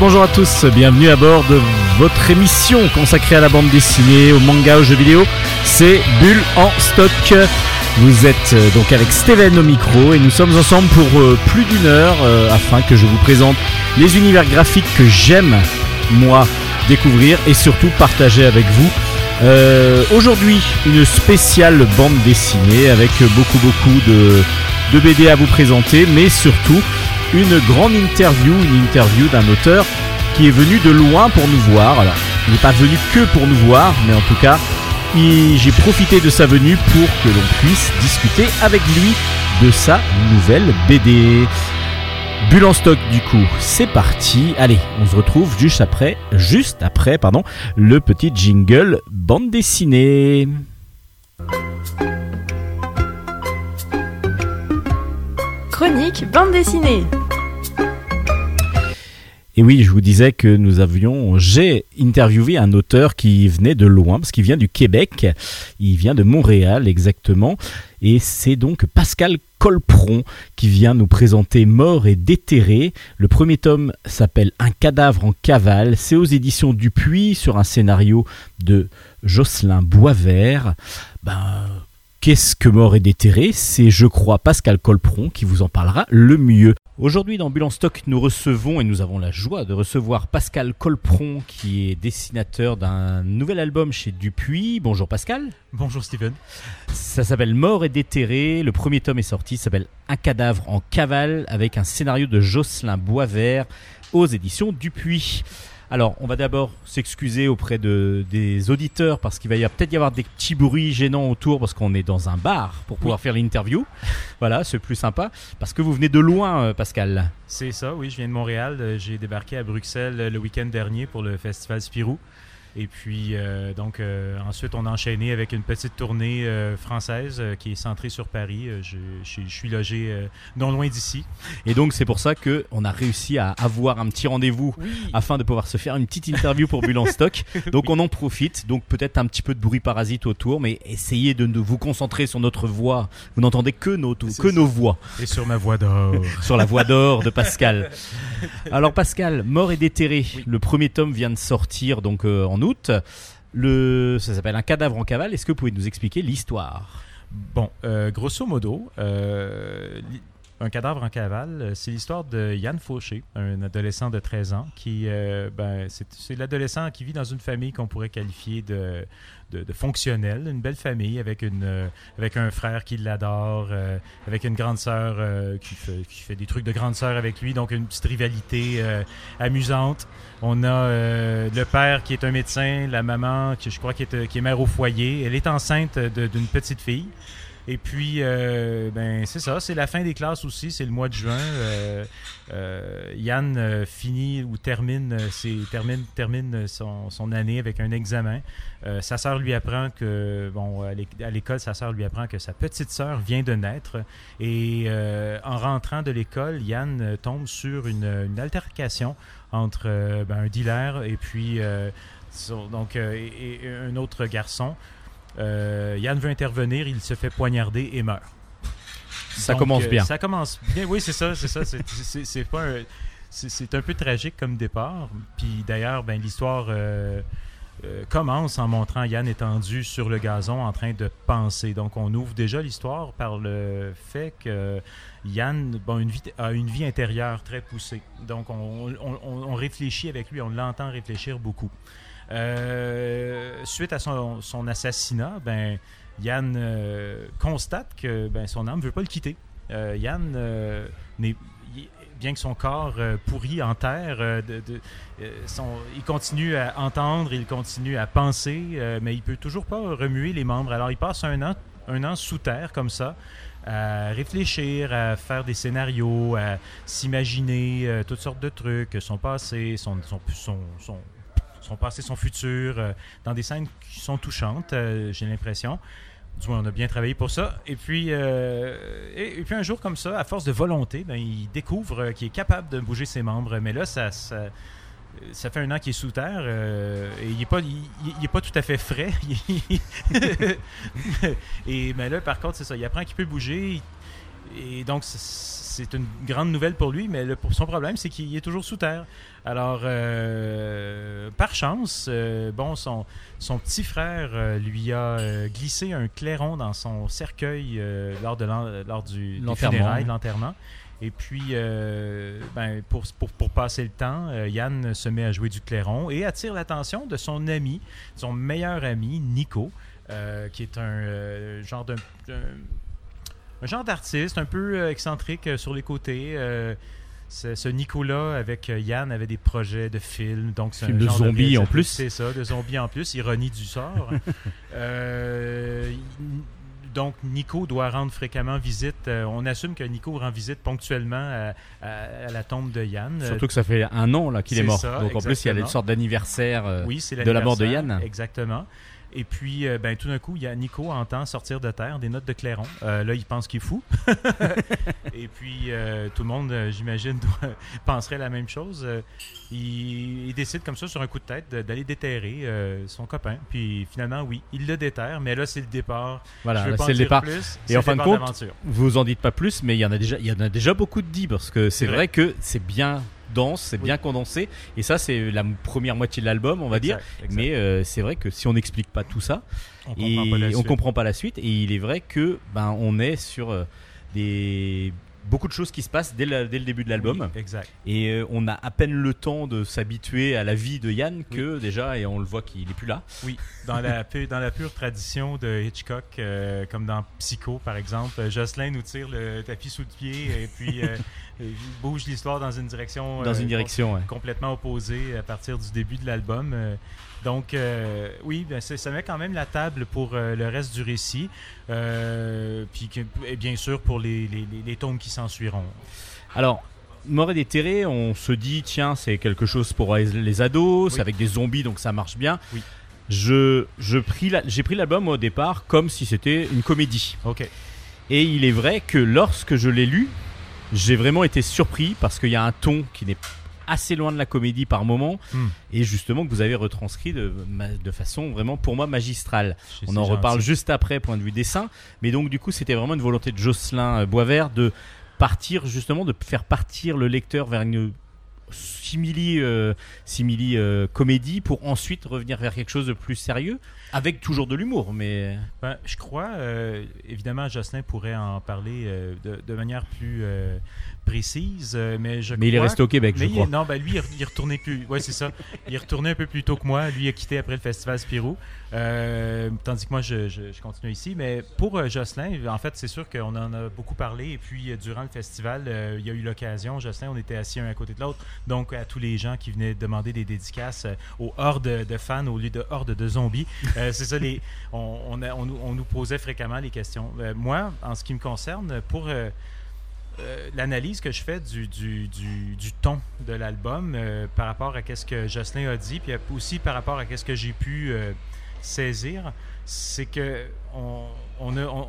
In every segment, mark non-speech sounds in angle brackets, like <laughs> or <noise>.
Bonjour à tous, bienvenue à bord de votre émission consacrée à la bande dessinée, au manga, aux jeux vidéo. C'est Bulle en stock. Vous êtes euh, donc avec Steven au micro et nous sommes ensemble pour euh, plus d'une heure euh, afin que je vous présente les univers graphiques que j'aime, moi, découvrir et surtout partager avec vous. Aujourd'hui, une spéciale bande dessinée avec beaucoup beaucoup de BD à vous présenter, mais surtout une grande interview, une interview d'un auteur qui est venu de loin pour nous voir. Alors, il n'est pas venu que pour nous voir, mais en tout cas, j'ai profité de sa venue pour que l'on puisse discuter avec lui de sa nouvelle BD. Bulle en stock du coup, c'est parti. Allez, on se retrouve juste après, juste après, pardon, le petit jingle bande dessinée. Chronique bande dessinée. Et oui, je vous disais que nous avions, j'ai interviewé un auteur qui venait de loin, parce qu'il vient du Québec, il vient de Montréal exactement, et c'est donc Pascal Colpron qui vient nous présenter Mort et déterré. Le premier tome s'appelle Un cadavre en cavale, c'est aux éditions Dupuis sur un scénario de Jocelyn Boisvert. Ben, Qu'est-ce que mort et déterré? C'est, je crois, Pascal Colpron qui vous en parlera le mieux. Aujourd'hui, dans Bulle en Stock, nous recevons et nous avons la joie de recevoir Pascal Colpron, qui est dessinateur d'un nouvel album chez Dupuis. Bonjour Pascal. Bonjour Steven. Ça s'appelle Mort et déterré. Le premier tome est sorti, ça s'appelle Un cadavre en cavale, avec un scénario de Jocelyn Boisvert aux éditions Dupuis. Alors, on va d'abord s'excuser auprès de, des auditeurs parce qu'il va y avoir- peut-être y avoir des petits bruits gênants autour parce qu'on est dans un bar pour pouvoir faire l'interview. <laughs> Voilà, c'est plus sympa parce que vous venez de loin, euh, Pascal. C'est ça, oui, je viens de Montréal. Euh, J'ai débarqué à Bruxelles euh, le week-end dernier pour le festival Spirou. Et puis, euh, donc, euh, ensuite, on a enchaîné avec une petite tournée euh, française qui est centrée sur Paris. Je, je- je suis logé non loin d'ici. Et donc, c'est pour ça que on a réussi à avoir un petit rendez-vous afin de pouvoir se faire une petite interview pour Bulle en stock. <laughs> Donc on en profite. Donc peut-être un petit peu de bruit parasite autour, mais essayez de, vous concentrer sur notre voix. Vous n'entendez que nos que ça. nos voix Et sur ma voix d'or. <laughs> sur la voix d'or de Pascal. <laughs> Alors Pascal, mort et déterré. Le premier tome vient de sortir donc en août. Le ça s'appelle un cadavre en cavale. Est-ce que vous pouvez nous expliquer l'histoire? Bon, euh, grosso modo, euh, un cadavre en cavale, euh, c'est l'histoire de Yann Fauché, un adolescent de 13 ans, qui, euh, ben, c'est l'adolescent qui vit dans une famille qu'on pourrait qualifier de, de, fonctionnelle, une belle famille avec, une, euh, avec un frère qui l'adore, avec une grande sœur qui, fait, qui fait des trucs de grande sœur avec lui, donc une petite rivalité amusante. On a le père qui est un médecin, la maman qui je crois qui est, qui est mère au foyer. Elle est enceinte d'une petite fille. Et puis, euh, ben c'est ça, c'est la fin des classes aussi, c'est le mois de juin. Euh, euh, Yann finit ou termine, ses- termine, termine son, son année avec un examen. Sa sœur lui apprend que, bon, à l'é- à l'école, sa sœur lui apprend que sa petite sœur vient de naître. Et en rentrant de l'école, Yann tombe sur une, une altercation entre ben, un dealer et puis donc, et un autre garçon. Euh, Yann veut intervenir, il se fait poignarder et meurt. Ça Donc, commence euh, bien. Ça commence bien, oui, c'est ça, c'est ça. c'est- c'est- C'est pas un- c'est- un peu tragique comme départ. Puis d'ailleurs, ben, l'histoire euh, euh, commence en montrant Yann étendu sur le gazon en train de penser. Donc on ouvre déjà l'histoire par le fait que Yann bon, une vie, a une vie intérieure très poussée. Donc on, on- on- on réfléchit avec lui, on l'entend réfléchir beaucoup. Euh, suite à son, assassinat, ben, Yann euh, constate que ben, son âme ne veut pas le quitter. Euh, Yann, bien que son corps pourri en terre, il continue à entendre, il continue à penser, mais il peut toujours pas remuer les membres. Alors il passe un an, sous terre comme ça, à réfléchir, à faire des scénarios, à s'imaginer toutes sortes de trucs, son passé, son, son- passé, son futur, euh, dans des scènes qui sont touchantes, euh, j'ai l'impression. Du moins, on a bien travaillé pour ça. Et puis, euh, et, puis un jour comme ça, à force de volonté, ben, il découvre qu'il est capable de bouger ses membres. Mais là, ça, ça, fait un an qu'il est sous terre et il n'est pas, il, pas tout à fait frais. <laughs> et mais là, par contre, c'est ça. Il apprend qu'il peut bouger. Et donc, c'est une grande nouvelle pour lui, mais son problème, c'est qu'il est toujours sous terre. Alors, euh, par chance, euh, bon, son, son petit frère euh, lui a glissé un clairon dans son cercueil lors, de lors du L'enterrement. Et puis, ben, pour, pour, pour passer le temps, Yann se met à jouer du clairon et attire l'attention de son ami, son meilleur ami, Nico, qui est un genre d'un un genre d'artiste un peu excentrique sur les côtés. Ce, ce Nico-là, avec euh, Yann, avait des projets de films. Donc c'est Film de zombies en plus. C'est ça, de zombies en plus. Ironie du sort. <laughs> Euh, donc, Nico doit rendre fréquemment visite. euh, on assume que Nico rend visite ponctuellement à, à- à la tombe de Yann. Surtout que ça fait un an là qu'il est c'est mort. ça, Donc en plus, il y a une sorte d'anniversaire. euh, oui, de la mort de Yann. Exactement. Et puis, euh, ben, tout d'un coup, il y a Nico entend sortir de terre des notes de clairon. Euh, là, il pense qu'il est fou. <laughs> Et puis, euh, tout le monde, j'imagine, <laughs> penserait la même chose. Il, il décide comme ça, sur un coup de tête, d'aller déterrer son copain. Puis, finalement, oui, il le déterre. Mais là, c'est le départ. Voilà, c'est le départ. plus. Et en fin de compte. Vous en dites pas plus, mais il y en a déjà, il y en a déjà beaucoup de dit parce que c'est C'est vrai. vrai. que c'est bien dense, c'est Oui. bien condensé. Et ça, c'est la première moitié de l'album, on va dire. Exact. Mais euh, c'est vrai que si on n'explique pas tout ça, on et comprend pas la on suite. comprend pas la suite. Et il est vrai que ben on est sur euh, des beaucoup de choses qui se passent dès, la- dès le début de l'album. Oui, exact. Et euh, on a à peine le temps de s'habituer à la vie de Yann que déjà, et on le voit qu'il est plus là. Oui, dans la, pu- dans la pure tradition de Hitchcock, euh, comme dans Psycho par exemple, euh, Jocelyn nous tire le tapis sous le pied et puis euh, il <laughs> bouge l'histoire dans une direction, Dans euh, une direction, ouais. complètement opposée à partir du début de l'album. Donc, euh, oui, ben, ça met quand même la table pour euh, le reste du récit, euh, puis que- et bien sûr pour les, les, les- tomes qui s'ensuiront. Alors, Mort et déterré, on se dit, tiens, c'est quelque chose pour les ados, c'est avec des zombies, donc ça marche bien. Oui. Je, je pris la- j'ai pris l'album au départ comme si c'était une comédie. Ok. Et il est vrai que lorsque je l'ai lu, j'ai vraiment été surpris parce qu'il y a un ton qui n'est assez loin de la comédie par moment Hmm. et justement que vous avez retranscrit de, de façon vraiment pour moi magistrale. On en gentil. reparle juste après, point de vue dessin. Mais donc, du coup, c'était vraiment une volonté de Jocelyn euh, Boisvert de partir, justement, de faire partir le lecteur vers une simili, euh, simili euh, comédie pour ensuite revenir vers quelque chose de plus sérieux, avec toujours de l'humour. Mais Ben, je crois, euh, évidemment, Jocelyn pourrait en parler de, de manière plus précise, euh, mais je mais il est resté au Québec, je il- non, ben lui, il est- retourné plus. Ouais, c'est ça. Il est retourné un peu plus tôt que moi. Lui, il a quitté après le festival Spirou. Euh, tandis que moi, je, je- je continue ici. Mais pour euh, Jocelyn, en fait, c'est sûr qu'on en a beaucoup parlé. Et puis, euh, durant le festival, il y a eu l'occasion. Jocelyn, on était assis un à côté de l'autre. Donc, à tous les gens qui venaient demander des dédicaces aux hordes de fans au lieu de hordes de zombies. C'est ça, les, on, on, a- on nous- on nous posait fréquemment les questions. Moi, en ce qui me concerne, pour. Euh, l'analyse que je fais du, du, ton de l'album euh, par rapport à ce que Jocelyn a dit, puis aussi par rapport à ce que j'ai pu euh, saisir, c'est que on, on a,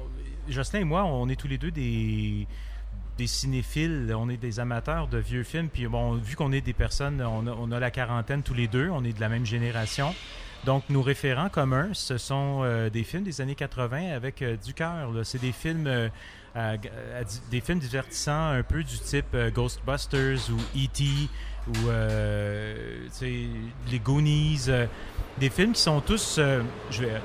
Jocelyn et moi, on est tous les deux des, des cinéphiles, on est des amateurs de vieux films, puis bon, vu qu'on est des personnes, on a, on a la quarantaine tous les deux, on est de la même génération. Donc, nos référents communs, ce sont des films des années 80 avec du cœur. C'est des films, à- des films divertissants un peu du type euh, Ghostbusters ou E.T. ou euh, les Goonies. euh, des films qui sont tous. je vais.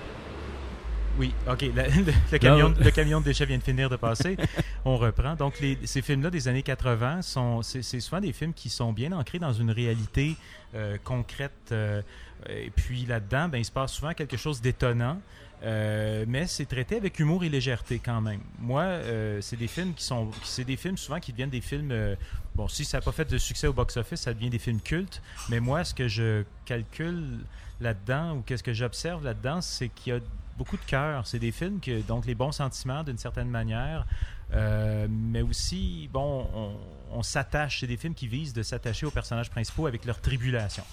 Oui, ok. la- <laughs> le, le camion, Non. le camion de déchets vient de finir de passer. <laughs> On reprend. Donc, les- ces films-là des années 80, sont, c'est, c'est souvent des films qui sont bien ancrés dans une réalité euh, concrète. euh, et puis là-dedans, ben, il se passe souvent quelque chose d'étonnant. Euh, mais c'est traité avec humour et légèreté quand même. Moi, euh, c'est des films qui sont, c'est des films souvent qui deviennent des films. euh, bon, si ça n'a pas fait de succès au box-office, ça devient des films cultes. Mais moi, ce que je calcule là-dedans ou qu'est-ce que j'observe là-dedans, c'est qu'il y a beaucoup de cœur. C'est des films que donc les bons sentiments d'une certaine manière, euh, mais aussi bon, on, on s'attache. C'est des films qui visent de s'attacher aux personnages principaux avec leurs tribulations.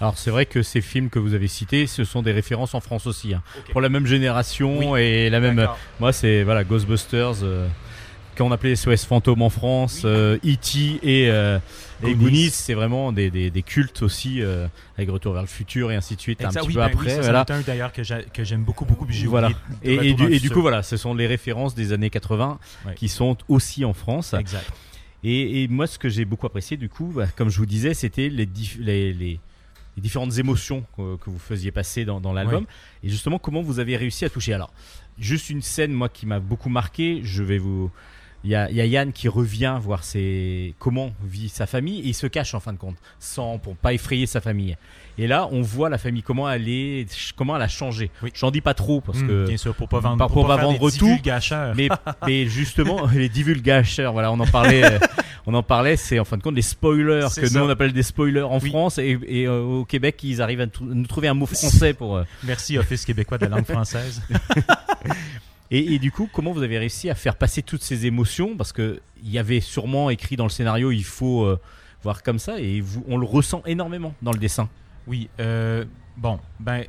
Alors, c'est vrai que ces films que vous avez cités, ce sont des références en France aussi. hein. Pour la même génération Oui. et la même. Moi, c'est voilà, Ghostbusters. euh, quand on appelait SOS Fantôme en France, Oui. euh, E.T. et, euh, et Goonies. Goonies, c'est vraiment des, des, des cultes aussi, euh, avec Retour vers le futur et ainsi de suite, un Exact. petit Oui, peu ben oui, après. c'en voilà. un d'ailleurs que j'a- que j'aime beaucoup, beaucoup. Voilà. Et, et du, et coup, voilà, ce sont les références des années 80 Ouais. qui sont aussi en France. Exact. Et, et moi, ce que j'ai beaucoup apprécié, du coup, bah, comme je vous disais, c'était les, dif- les, les- les différentes émotions que, que vous faisiez passer dans, dans l'album. Et justement, comment vous avez réussi à toucher? Alors, juste une scène, moi, qui m'a beaucoup marqué. Je vais vous. Il y, a, il y a Yann qui revient voir ses... comment vit sa famille et il se cache en fin de compte, sans pour pas effrayer sa famille. Et là, on voit la famille comment elle est, comment elle a changé. Oui. J'en dis pas trop parce Hum, que bien sûr, pour pas vendre, Pas- pour pas des vendre tout, mais, <laughs> mais justement, <laughs> les divulgateurs, voilà, on en parlait, euh, on en parlait, c'est en fin de compte les spoilers que ça. nous on appelle des spoilers en Oui. France et, et, euh, au Québec ils arrivent à nous trouver un mot français pour. euh, Merci, Office québécois de la langue française. <laughs> et, et du coup, comment vous avez réussi à faire passer toutes ces émotions? Parce que il y avait sûrement écrit dans le scénario, il faut euh, voir comme ça et on le ressent énormément dans le dessin. Oui, euh, bon, ben,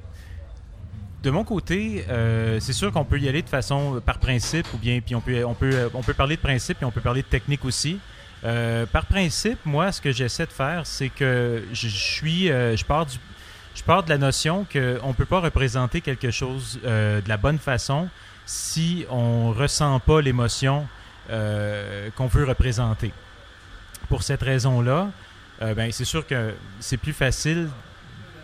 de mon côté, euh, c'est sûr qu'on peut y aller de façon par principe, ou bien, puis on peut, on peut, on peut parler de principe, puis on peut parler de technique aussi. Par principe, moi, ce que j'essaie de faire, c'est que je, suis, je pars du, je pars de la notion qu'on ne peut pas représenter quelque chose de la bonne façon si on ressent pas l'émotion euh, qu'on veut représenter. Pour cette raison-là, euh, ben, c'est sûr que c'est plus facile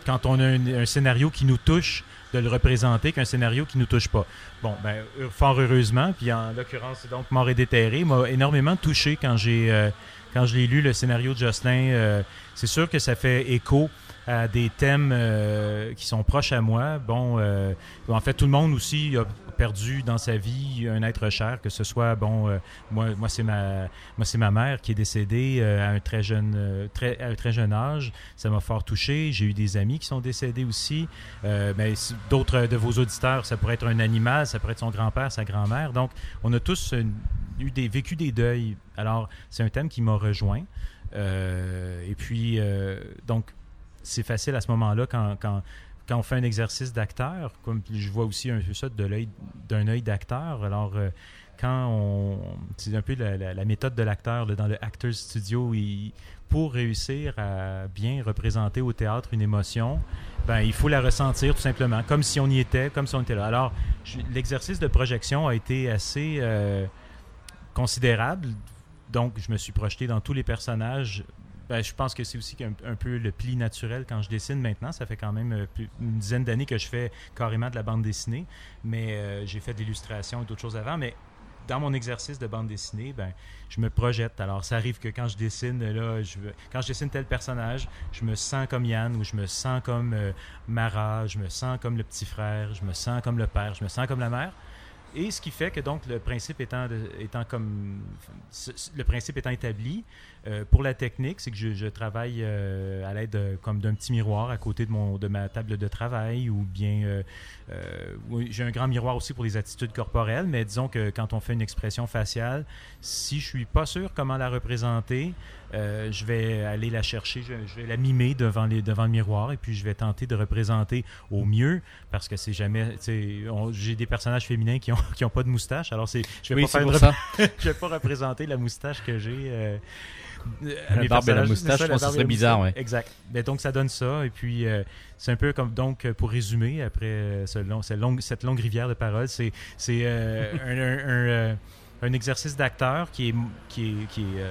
quand on a un, scénario qui nous touche de le représenter qu'un scénario qui nous touche pas. Bon, ben, fort heureusement, puis en l'occurrence, donc Mort et déterré, m'a énormément touché quand j'ai euh, quand je l'ai lu le scénario de Jocelyn. c'est sûr que ça fait écho à des thèmes euh, qui sont proches à moi. Bon, euh, en fait, tout le monde aussi a perdu dans sa vie un être cher, que ce soit, bon, euh, moi, moi c'est ma, moi c'est ma mère qui est décédée à un très jeune, très, à un très jeune âge. Ça m'a fort touché. J'ai eu des amis qui sont décédés aussi. Euh, ben, d'autres de vos auditeurs, ça pourrait être un animal, ça pourrait être son grand-père, sa grand-mère. Donc, on a tous eu des, vécu des deuils. Alors, c'est un thème qui m'a rejoint. Et puis, donc, c'est facile à ce moment-là quand, quand, on fait un exercice d'acteur, comme je vois aussi un peu ça d'un œil d'acteur. Alors, euh, quand on. C'est un peu la, méthode de l'acteur dans le Actors Studio. pour réussir à bien représenter au théâtre une émotion, ben, il faut la ressentir tout simplement, comme si on y était, comme si on était là. Alors, l'exercice de projection a été assez euh, considérable. Donc, je me suis projeté dans tous les personnages. Ben, je pense que c'est aussi un, peu le pli naturel quand je dessine maintenant. Ça fait quand même euh, une dizaine d'années que je fais carrément de la bande dessinée, mais euh, j'ai fait de l'illustration et d'autres choses avant. Mais dans mon exercice de bande dessinée, ben, je me projette. Alors, ça arrive que quand je dessine, là, quand je dessine tel personnage, je me sens comme Yann ou je me sens comme euh, Mara, je me sens comme le petit frère, je me sens comme le père, je me sens comme la mère. Et ce qui fait que donc le principe étant, comme le principe étant établi euh, pour la technique, c'est que je, travaille euh, à l'aide de- comme d'un petit miroir à côté de mon de ma table de travail ou bien euh, j'ai un grand miroir aussi pour les attitudes corporelles, mais disons que quand on fait une expression faciale, si je suis pas sûr comment la représenter, euh, je vais aller la chercher, je, je vais la mimer devant, les, devant le miroir et puis je vais tenter de représenter au mieux parce que c'est jamais. J'ai des personnages féminins qui ont, <laughs> qui ont pas de moustache, alors c'est, je vais Oui, pas faire de- ça. <laughs> je vais pas représenter la moustache que j'ai. euh, La barbe et la moustache, C'est je pense que ce serait bizarre, ouais. Exact. Mais donc ça donne ça et puis euh, c'est un peu comme donc pour résumer après euh, ce long- cette, longue, cette longue rivière de paroles, c'est <laughs> un, un- un, un exercice d'acteur qui est qui est qui est,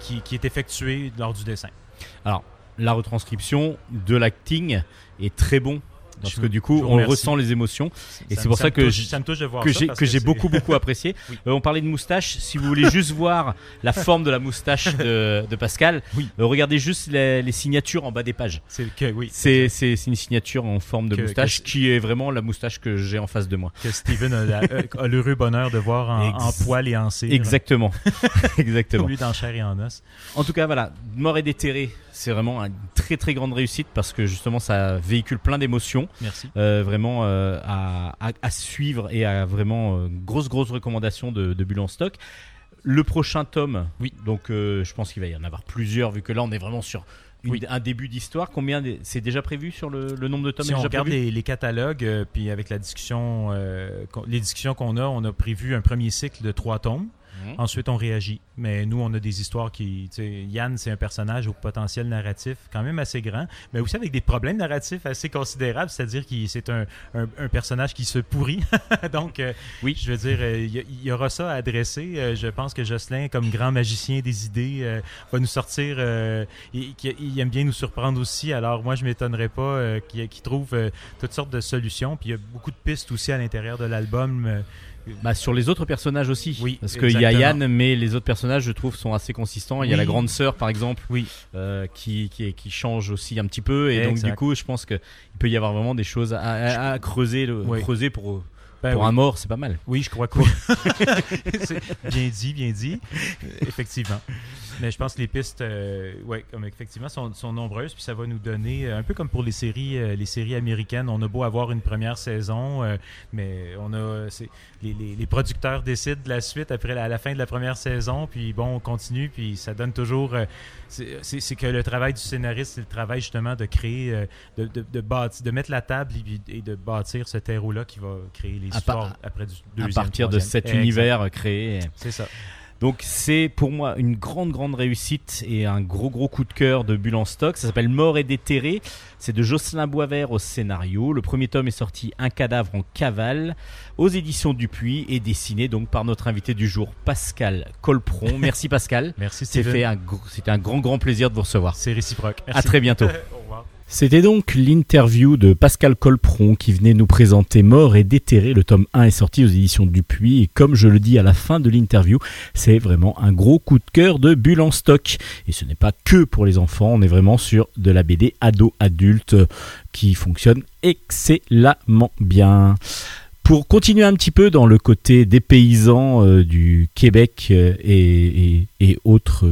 qui, est effectué lors du dessin. Alors, la retranscription de l'acting est très bon. Parce Je que du coup, on ressent les émotions. Et c'est pour ça que j'ai beaucoup beaucoup <laughs> apprécié. Oui. Euh, on parlait de moustache. Si vous voulez juste voir la forme de la moustache de, de Pascal, Oui. euh, regardez juste les, les signatures en bas des pages. C'est oui, une signature en forme de Que- moustache que- qui est vraiment la moustache que j'ai en face de moi. que Steven a, euh, a l'heureux bonheur de voir en, poil et en cire. Exactement, <laughs> exactement. Lieu d'en chair et en os. En tout cas, voilà, Mort et déterré, c'est vraiment une très très grande réussite parce que justement ça véhicule plein d'émotions. Merci. Euh, vraiment euh, à, à- à suivre et à vraiment euh, grosse grosse recommandation de, de Bulle en stock. Le prochain tome, Oui. donc euh, je pense qu'il va y en avoir plusieurs vu que là on est vraiment sur une- Oui. un début d'histoire. Combien c'est déjà prévu sur le, le nombre de tomes Si on déjà regarde les, les catalogues, euh, puis avec la discussion, euh, les discussions qu'on a, on a prévu un premier cycle de trois tomes. Ensuite, on réagit. Mais nous, on a des histoires qui. Yann, c'est un personnage au potentiel narratif quand même assez grand, mais aussi avec des problèmes narratifs assez considérables. C'est-à-dire que c'est un, un- un personnage qui se pourrit. <laughs> Donc, euh, Oui. je veux dire, euh, il y, aura ça à adresser. Euh, je pense que Jocelyn, comme grand magicien des idées, va nous sortir. il, il aime bien nous surprendre aussi. Alors, moi, je m'étonnerais pas qu'il trouve toutes sortes de solutions. Puis, il y a beaucoup de pistes aussi à l'intérieur de l'album. Bah, sur les autres personnages aussi. Oui, Parce qu'il y a. Yann, mais les autres personnages, je trouve, sont assez consistants. Il y a la grande sœur, par exemple, Oui. euh, qui, qui, qui change aussi un petit peu. Et donc, Exact. du coup, je pense qu'il peut y avoir vraiment des choses à, à- à creuser, le- Oui. creuser pour, Ben pour oui. un mort, c'est pas mal. Oui, je crois que oui. <laughs> <laughs> Bien dit, bien dit. Effectivement. Mais je pense que les pistes, euh, ouais, comme effectivement, sont, sont nombreuses, puis ça va nous donner, euh, un peu comme pour les séries, euh, les séries américaines, on a beau avoir une première saison, euh, mais on a, c'est- les, les- les producteurs décident de la suite après la, à la fin de la première saison, puis bon, on continue, puis ça donne toujours, euh, c'est que le travail du scénariste, c'est le travail justement de créer, euh, de, de, de, bâtir- de mettre la table et, de bâtir ce terreau-là qui va créer les À histoires après du à deuxième, partir de cet univers créé. C'est ça. Donc c'est pour moi une grande grande réussite et un gros gros coup de cœur de Bulle en stock. Ça s'appelle Mort et déterré. C'est de Jocelyn Boisvert au scénario. Le premier tome est sorti Un cadavre en cavale aux éditions Dupuis et dessiné donc par notre invité du jour Pascal Colpron. <laughs> Merci Pascal. Merci fait un c'était un grand grand plaisir de vous recevoir. C'est réciproque. À très bientôt. <laughs> C'était donc l'interview de Pascal Colpron qui venait nous présenter Mort et déterré. Le tome 1 est sorti aux éditions Dupuis et comme je le dis à la fin de l'interview, c'est vraiment un gros coup de cœur de bulle en stock. Et ce n'est pas que pour les enfants, on est vraiment sur de la BD ado-adulte euh, qui fonctionne excellemment bien. Pour continuer un petit peu dans le côté des paysans euh, du Québec euh, et autres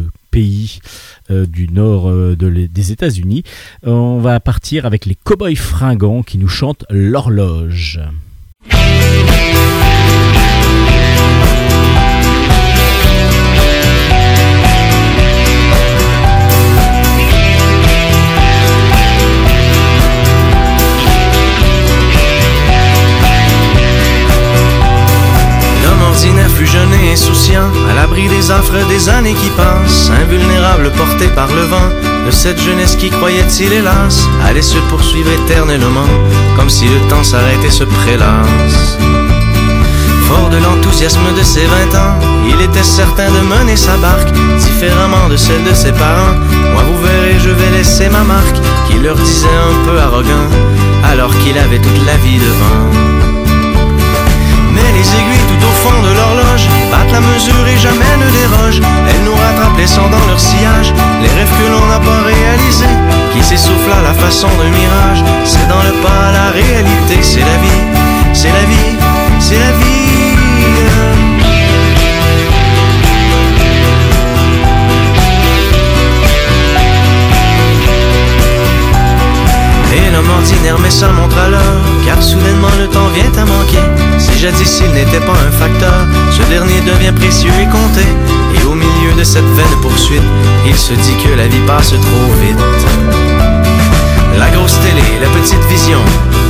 euh, du nord euh, des États-Unis, on va partir avec les Cowboys fringants qui nous chantent l'horloge. Fut jeune et insouciant, à l'abri des affres des années qui passent, invulnérable porté par le vent, de cette jeunesse qui croyait-il hélas, allait se poursuivre éternellement, comme si le temps s'arrêtait se prélasse. Fort de l'enthousiasme de ses vingt ans, il était certain de mener sa barque différemment de celle de ses parents. Moi, vous verrez, je vais laisser ma marque, qui leur disait un peu arrogant, alors qu'il avait toute la vie devant. Les aiguilles tout au fond de l'horloge battent la mesure et jamais ne dérogent. Elles nous rattrapent laissant dans leur sillage les rêves que l'on n'a pas réalisés, qui s'essoufflent à la façon d'un mirage. C'est dans le pas la réalité, c'est la vie, c'est la vie, c'est la vie. Met sa montre à l'heure, car soudainement le temps vient à manquer. Si jadis il n'était pas un facteur, ce dernier devient précieux et compté. Et au milieu de cette vaine poursuite, il se dit que la vie passe trop vite. La grosse télé, la petite vision,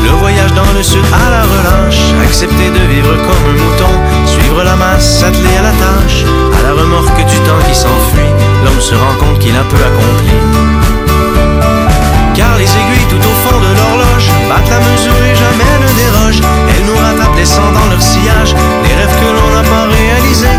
le voyage dans le sud à la relâche, accepter de vivre comme un mouton, suivre la masse, s'atteler à la tâche, à la remorque du temps qui s'enfuit, l'homme se rend compte qu'il a peu accompli. Car les aiguilles tout au fond de l'horloge battent la mesure et jamais ne dérogent. Elles nous rattrapent laissant dans leur sillage les rêves que l'on n'a pas réalisés,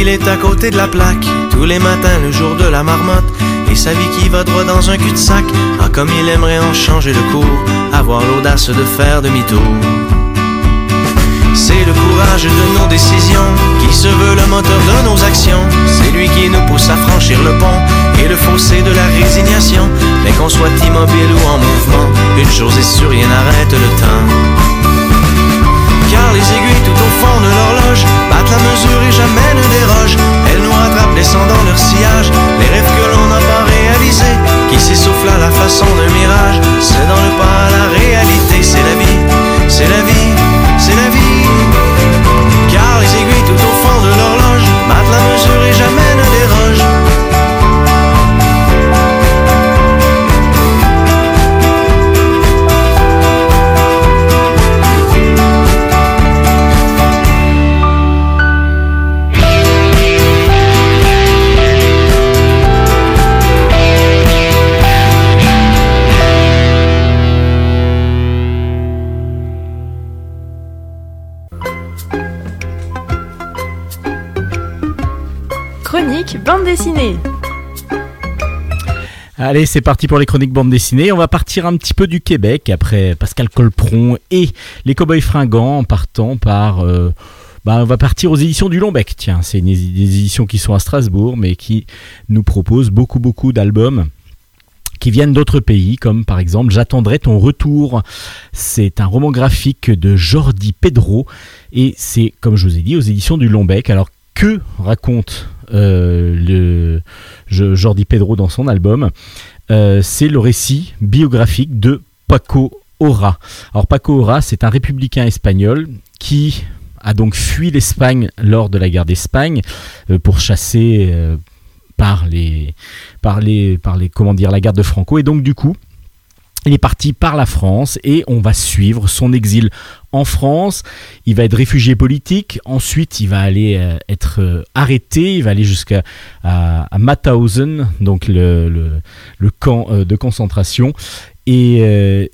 il est à côté de la plaque, tous les matins le jour de la marmotte, et sa vie qui va droit dans un cul-de-sac. Ah, comme il aimerait en changer de cours, avoir l'audace de faire demi-tour. C'est le courage de nos décisions qui se veut le moteur de nos actions. C'est lui qui nous pousse à franchir le pont et le fossé de la résignation. Mais qu'on soit immobile ou en mouvement, une chose est sûre, rien n'arrête le temps. Car les aiguilles tout au fond de l'horloge la mesure et jamais ne dérogent. Elles nous rattrapent laissant dans leur sillage les rêves que l'on n'a pas réalisés, qui s'essoufflent à la façon d'un mirage. C'est dans le pas à la réalité, Allez, c'est parti pour les chroniques bande dessinée. On va partir un petit peu du Québec après Pascal Colpron et les Cowboys Fringants en partant par. euh, bah, on va partir aux éditions du Lombec. Tiens, c'est des éditions qui sont à Strasbourg, mais qui nous proposent beaucoup, beaucoup d'albums qui viennent d'autres pays, comme par exemple J'attendrai ton retour. C'est un roman graphique de Jordi Pedro et c'est, comme je vous ai dit, aux éditions du Lombec. Alors, que raconte le je- Jordi Pedro dans son album Euh, C'est le récit biographique de Paco Ora. Alors, Paco Ora, c'est un républicain espagnol qui a donc fui l'Espagne lors de la guerre d'Espagne euh, pour chasser euh, par les par les par les comment dire la garde de Franco et donc du coup il est parti par la France et on va suivre son exil en France. Il va être réfugié politique. Ensuite, il va aller euh, être euh, arrêté. Il va aller jusqu'à à, donc le, camp euh, de concentration. Et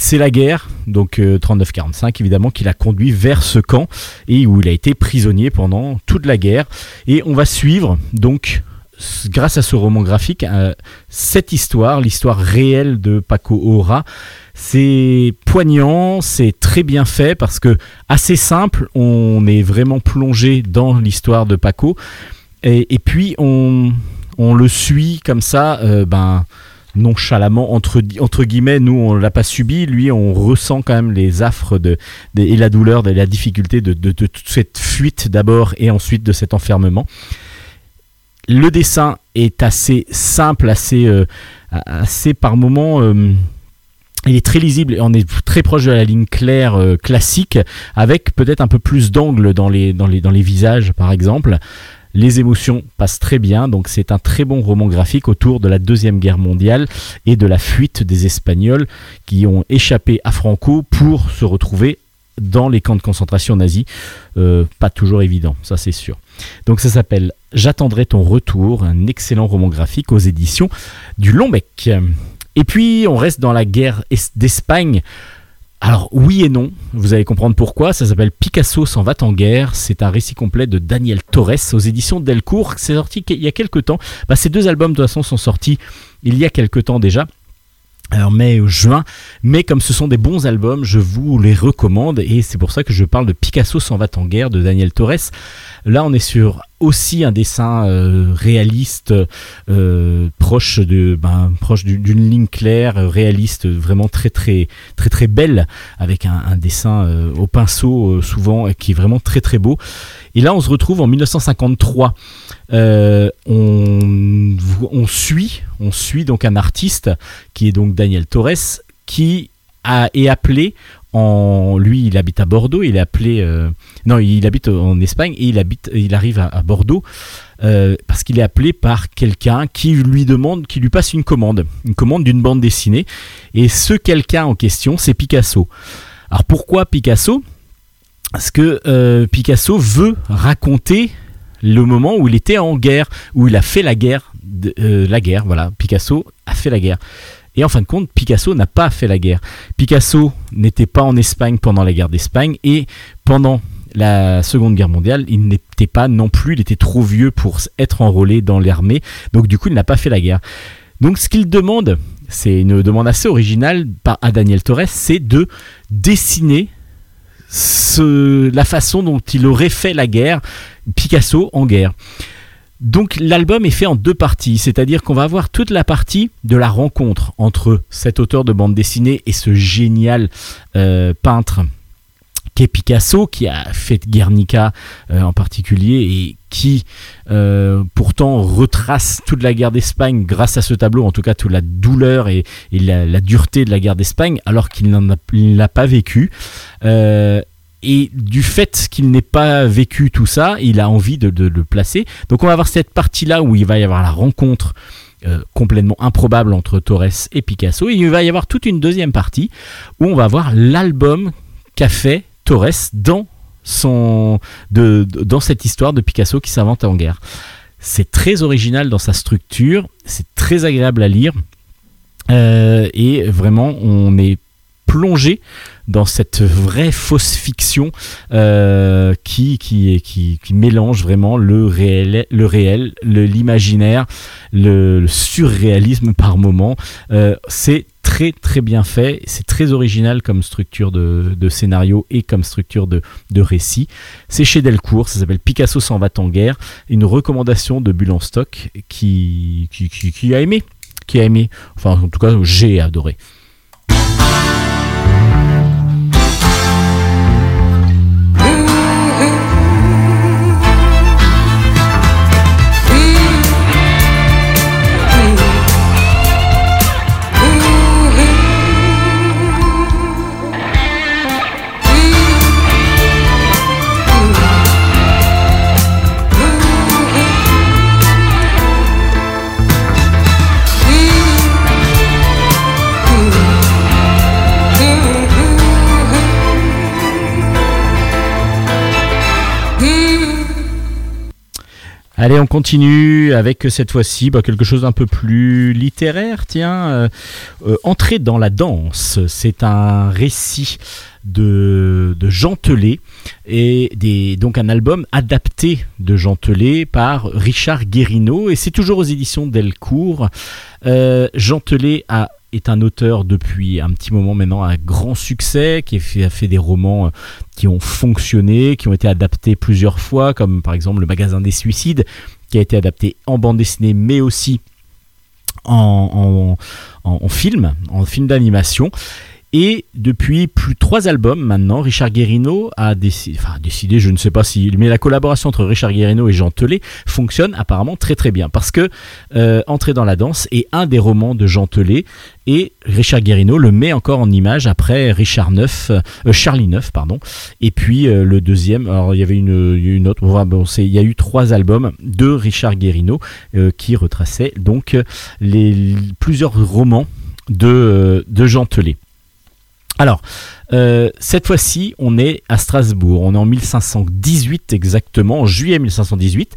c'est la guerre, donc euh, 39-45 évidemment, qui l'a conduit vers ce camp et où il a été prisonnier pendant toute la guerre. Et on va suivre donc grâce à ce roman graphique, euh, cette histoire, l'histoire réelle de Paco Ora. C'est poignant, c'est très bien fait parce que assez simple, on est vraiment plongé dans l'histoire de Paco. Et, puis on, le suit comme ça, euh, ben nonchalamment entre, entre guillemets nous on l'a pas subi lui on ressent quand même les affres de, et la douleur de la difficulté de, de- de toute cette fuite d'abord et ensuite de cet enfermement le dessin est assez simple, assez, euh, assez par moments. euh, il est très lisible, on est très proche de la ligne claire euh, classique, avec peut-être un peu plus d'angle dans les, dans, les, dans les visages, par exemple. Les émotions passent très bien, donc c'est un très bon roman graphique autour de la Deuxième Guerre mondiale et de la fuite des Espagnols qui ont échappé à Franco pour se retrouver dans les camps de concentration nazis. Pas toujours évident, ça c'est sûr. Donc ça s'appelle J'attendrai ton retour, un excellent roman graphique aux éditions du Lombec. Et puis on reste dans la guerre es- d'Espagne. Alors oui et non, vous allez comprendre pourquoi. Ça s'appelle Picasso s'en va en guerre. C'est un récit complet de Daniel Torres aux éditions Delcourt. C'est sorti il y a quelques temps. Bah, ces deux albums de toute façon sont sortis il y a quelques temps déjà. Alors mai ou juin, mais comme ce sont des bons albums, je vous les recommande et c'est pour ça que je parle de Picasso s'en va en guerre de Daniel Torres. Là, on est sur aussi un dessin euh, réaliste, euh, proche de, ben, proche du- d'une ligne claire, euh, réaliste, vraiment très très très très belle, avec un, dessin au pinceau souvent, qui est vraiment très très beau. Et là, on se retrouve en 1953. Euh, on, on suit, on suit donc un artiste qui est donc Daniel Torres, qui a, est appelé lui, il habite à Bordeaux, il est appelé, euh, non, il habite en Espagne et il habite, il arrive à, Bordeaux euh, parce qu'il est appelé par quelqu'un qui lui demande, qui lui passe une commande, une commande d'une bande dessinée. Et ce quelqu'un en question, c'est Picasso. Alors pourquoi Picasso? Parce que euh, Picasso veut raconter le moment où il était en guerre, où il a fait la guerre, la guerre, voilà, Picasso a fait la guerre. Et en fin de compte, Picasso n'a pas fait la guerre. Picasso n'était pas en Espagne pendant la guerre d'Espagne et pendant la Seconde Guerre mondiale, il n'était pas non plus, il était trop vieux pour être enrôlé dans l'armée, donc du coup il n'a pas fait la guerre. Donc ce qu'il demande, c'est une demande assez originale à Daniel Torres, c'est de dessiner la façon dont il aurait fait la guerre, Picasso en guerre. Donc l'album est fait en deux parties, c'est-à-dire qu'on va avoir toute la partie de la rencontre entre cet auteur de bande dessinée et ce génial euh, peintre qu'est Picasso, qui a fait Guernica euh, en particulier et qui euh, pourtant retrace toute la guerre d'Espagne grâce à ce tableau, en tout cas toute la douleur et, la, dureté de la guerre d'Espagne, alors qu'il n'en a, l'a pas vécu. Et du fait qu'il n'ait pas vécu tout ça, il a envie de, le placer. Donc on va avoir cette partie-là où il va y avoir la rencontre euh, complètement improbable entre Torres et Picasso. Et il va y avoir toute une deuxième partie où on va voir l'album qu'a fait Torres dans, son, dans cette histoire de Picasso qui s'invente en guerre. C'est très original dans sa structure, c'est très agréable à lire. Euh, et vraiment, on est plongé dans cette vraie fausse fiction euh, qui, qui, qui, mélange vraiment le réel, le réel, l'imaginaire, le, surréalisme par moment. Euh, c'est très très bien fait, c'est très original comme structure de, scénario et comme structure de, récit. C'est chez Delcourt, ça s'appelle Picasso s'en va en guerre, une recommandation de Bulle en stock qui, qui, qui, qui a aimé, qui a aimé, enfin en tout cas j'ai adoré. Allez, on continue avec cette fois-ci bah, quelque chose d'un peu plus littéraire. Tiens, euh, euh, dans la danse, c'est un récit de, de et donc un album adapté de Jean Telet par Richard Guérino et c'est toujours aux éditions Delcourt. Euh, a est un auteur depuis un petit moment maintenant à grand succès, qui a fait, des romans euh, qui ont fonctionné, qui ont été adaptés plusieurs fois, comme par exemple Le Magasin des Suicides, qui a été adapté en bande dessinée, mais aussi en film, en film d'animation. Et depuis plus trois albums maintenant, Richard Guérino a décidé, enfin décidé, je ne sais pas si, mais la collaboration entre Richard Guérino et Jean Telet fonctionne apparemment très très bien parce que euh, Entrer dans la danse est un des romans de Jean Telet et Richard Guérino le met encore en image après Richard Neuf, euh, Charlie Neuf pardon. Et puis euh, le deuxième, alors il y avait une, autre, bon, il y a eu trois albums de Richard Guérino qui retraçaient donc les plusieurs romans de, de Jean Telet. Alors, euh, cette fois-ci, on est à Strasbourg. On est en 1518 exactement, en juillet 1518.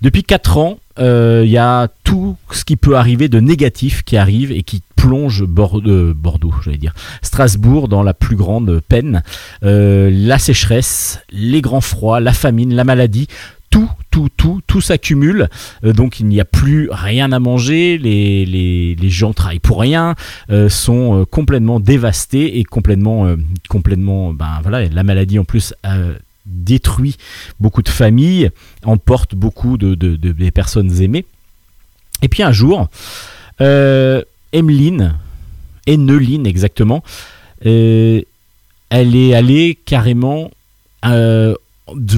Depuis 4 ans, il euh, y a tout ce qui peut arriver de négatif qui arrive et qui plonge euh, Bordeaux, j'allais dire, Strasbourg dans la plus grande peine. la sécheresse, les grands froids, la famine, la maladie, tout, tout, tout, tout s'accumule. Euh, donc il n'y a plus rien à manger. Les, gens travaillent pour rien, euh, sont euh, complètement dévastés et complètement, complètement, ben voilà, la maladie en plus détruit beaucoup de familles, emporte beaucoup de, de, de, des personnes aimées. Et puis un jour, Emeline, Eneline exactement, elle est allée carrément de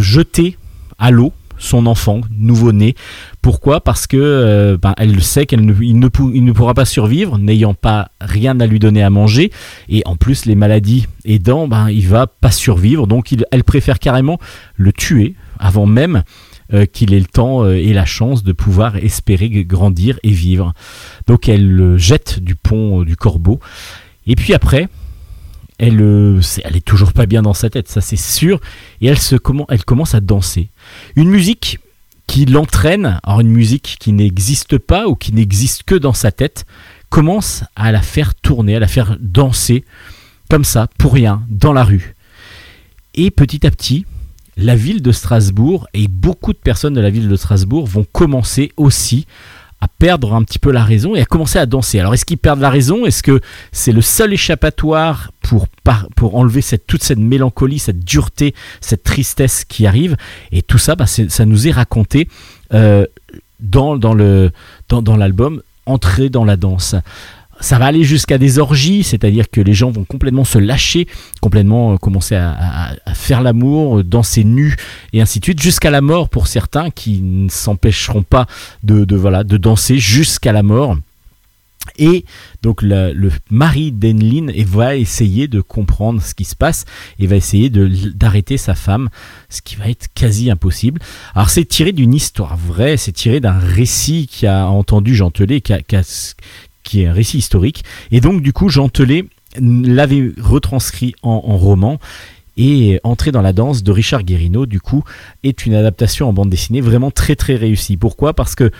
jeter à l'eau son enfant nouveau-né. Pourquoi? Parce que euh, ben, elle sait qu'il ne, pourra pas survivre, n'ayant pas rien à lui donner à manger, et en plus les maladies aidant, ben, il va pas survivre, donc elle préfère carrément le tuer avant même euh, qu'il ait le temps euh, et la chance de pouvoir espérer grandir et vivre. Donc elle le jette du pont du corbeau, et puis après, elle, elle est toujours pas bien dans sa tête, ça c'est sûr, et elle, se, comment, elle commence à danser. Une musique qui l'entraîne, alors une musique qui n'existe pas ou qui n'existe que dans sa tête, commence à la faire tourner, à la faire danser, comme ça, pour rien, dans la rue. Et petit à petit, la ville de Strasbourg et beaucoup de personnes de la ville de Strasbourg vont commencer aussi à perdre un petit peu la raison et à commencer à danser. Alors est-ce qu'ils perdent la raison? Est-ce que c'est le seul échappatoire pour, pour enlever cette, toute cette mélancolie, cette dureté, cette tristesse qui arrive? Et tout ça, bah, ça nous est raconté euh, dans, dans, le, dans, dans l'album Entrer dans la danse ça va aller jusqu'à des orgies, c'est-à-dire que les gens vont complètement se lâcher, complètement euh, commencer à, faire l'amour, euh, danser nu et ainsi de suite, jusqu'à la mort pour certains qui ne s'empêcheront pas de, voilà, de danser jusqu'à la mort. Et donc le, mari d'Enlin va essayer de comprendre ce qui se passe et va essayer d'arrêter sa femme, ce qui va être quasi impossible. Alors c'est tiré d'une histoire vraie, c'est tiré d'un récit qu'a entendu Jean qui a, est un récit historique. Et donc, du coup, Jean Telet l'avait retranscrit en, roman. Et Entrer dans la danse de Richard Guérino, du coup, est une adaptation en bande dessinée vraiment très très réussie. Pourquoi? Parce que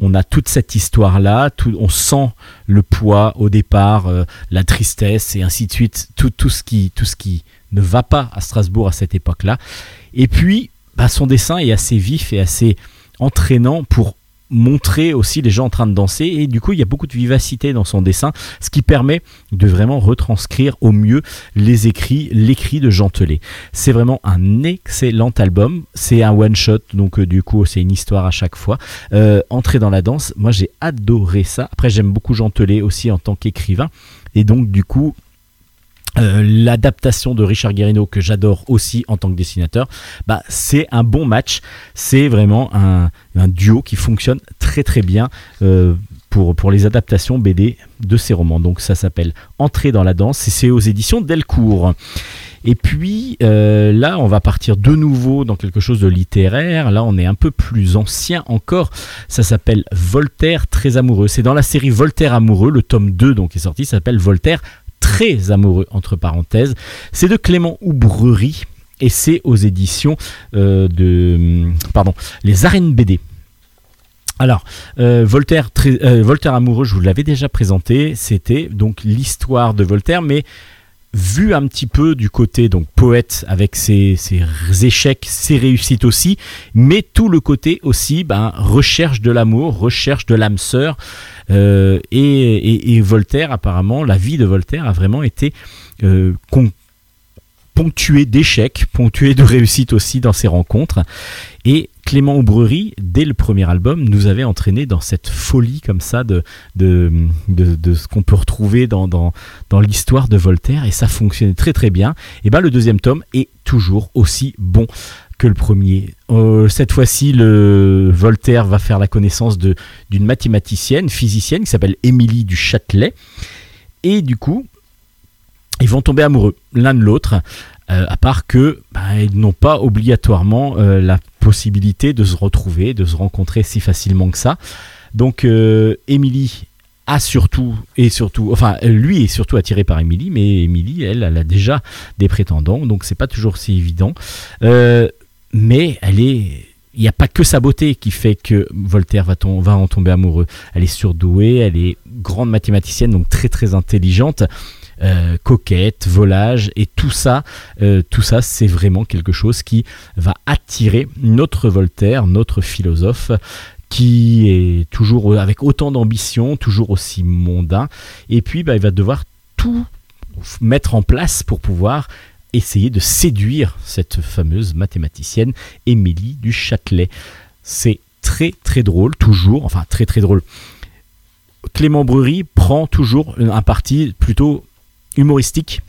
on a toute cette histoire-là, on sent le poids au départ, euh, la tristesse et ainsi de suite, tout, tout, ce qui, tout ce qui ne va pas à Strasbourg à cette époque-là. Et puis, bah, son dessin est assez vif et assez entraînant pour montrer aussi les gens en train de danser. Et du coup il y a beaucoup de vivacité dans son dessin ce qui permet de vraiment retranscrire au mieux les écrits l'écrit de Jean Telet. C'est vraiment un excellent album. C'est un one shot donc euh, du coup c'est une histoire à chaque fois. Euh, entrer dans la danse moi j'ai adoré ça. Après j'aime beaucoup Jean Telet aussi en tant qu'écrivain. Et donc du coup euh, l'adaptation de Richard Guérino que j'adore aussi en tant que dessinateur, bah, c'est un bon match. C'est vraiment un, duo qui fonctionne très très bien euh, pour, pour les adaptations BD de ces romans. Donc ça s'appelle Entrer dans la danse et c'est aux éditions Delcourt. Et puis euh, là, on va partir de nouveau dans quelque chose de littéraire. Là, on est un peu plus ancien encore. Ça s'appelle Voltaire très amoureux. C'est dans la série Voltaire amoureux, le tome 2 donc est sorti, ça s'appelle Voltaire très amoureux, entre parenthèses. C'est de Clément Oubrerie et c'est aux éditions euh, de. Pardon, Les Arènes BD. Alors, euh, euh, Voltaire amoureux, je vous l'avais déjà présenté, c'était donc l'histoire de Voltaire, mais vu un petit peu du côté donc poète avec ses, échecs, ses réussites aussi, mais tout le côté aussi ben, recherche de l'amour, recherche de l'âme sœur. Euh, et, Voltaire, apparemment, la vie de Voltaire a vraiment été euh, ponctuée d'échecs, ponctuée de réussites aussi dans ses rencontres. Et Clément Aubrerie, dès le premier album, nous avait entraîné dans cette folie comme ça de, ce qu'on peut retrouver dans, l'histoire de Voltaire, et ça fonctionnait très très bien. Et bien le deuxième tome est toujours aussi bon que le premier. Euh, cette fois-ci, le Voltaire va faire la connaissance d'une mathématicienne, physicienne, qui s'appelle Émilie du Châtelet. Et du coup, ils vont tomber amoureux l'un de l'autre. Euh, à part que bah, ils n'ont pas obligatoirement euh, la possibilité de se retrouver, de se rencontrer si facilement que ça. Donc euh, a surtout et surtout, enfin lui est surtout attiré par Émilie, mais Émilie, elle, elle a déjà des prétendants, donc c'est pas toujours si évident. mais elle est il n'y a pas que sa beauté qui fait que Voltaire va, va, en tomber amoureux. Elle est surdouée, elle est grande mathématicienne, donc très très intelligente. Euh, coquette, volage, et tout ça, euh, tout ça, c'est vraiment quelque chose qui va attirer notre Voltaire, notre philosophe, qui est toujours avec autant d'ambition, toujours aussi mondain, et puis bah, il va devoir tout mettre en place pour pouvoir essayer de séduire cette fameuse mathématicienne Émilie du Châtelet. C'est très très drôle, toujours, enfin très très drôle. Clément Brury prend toujours un parti plutôt humoristique.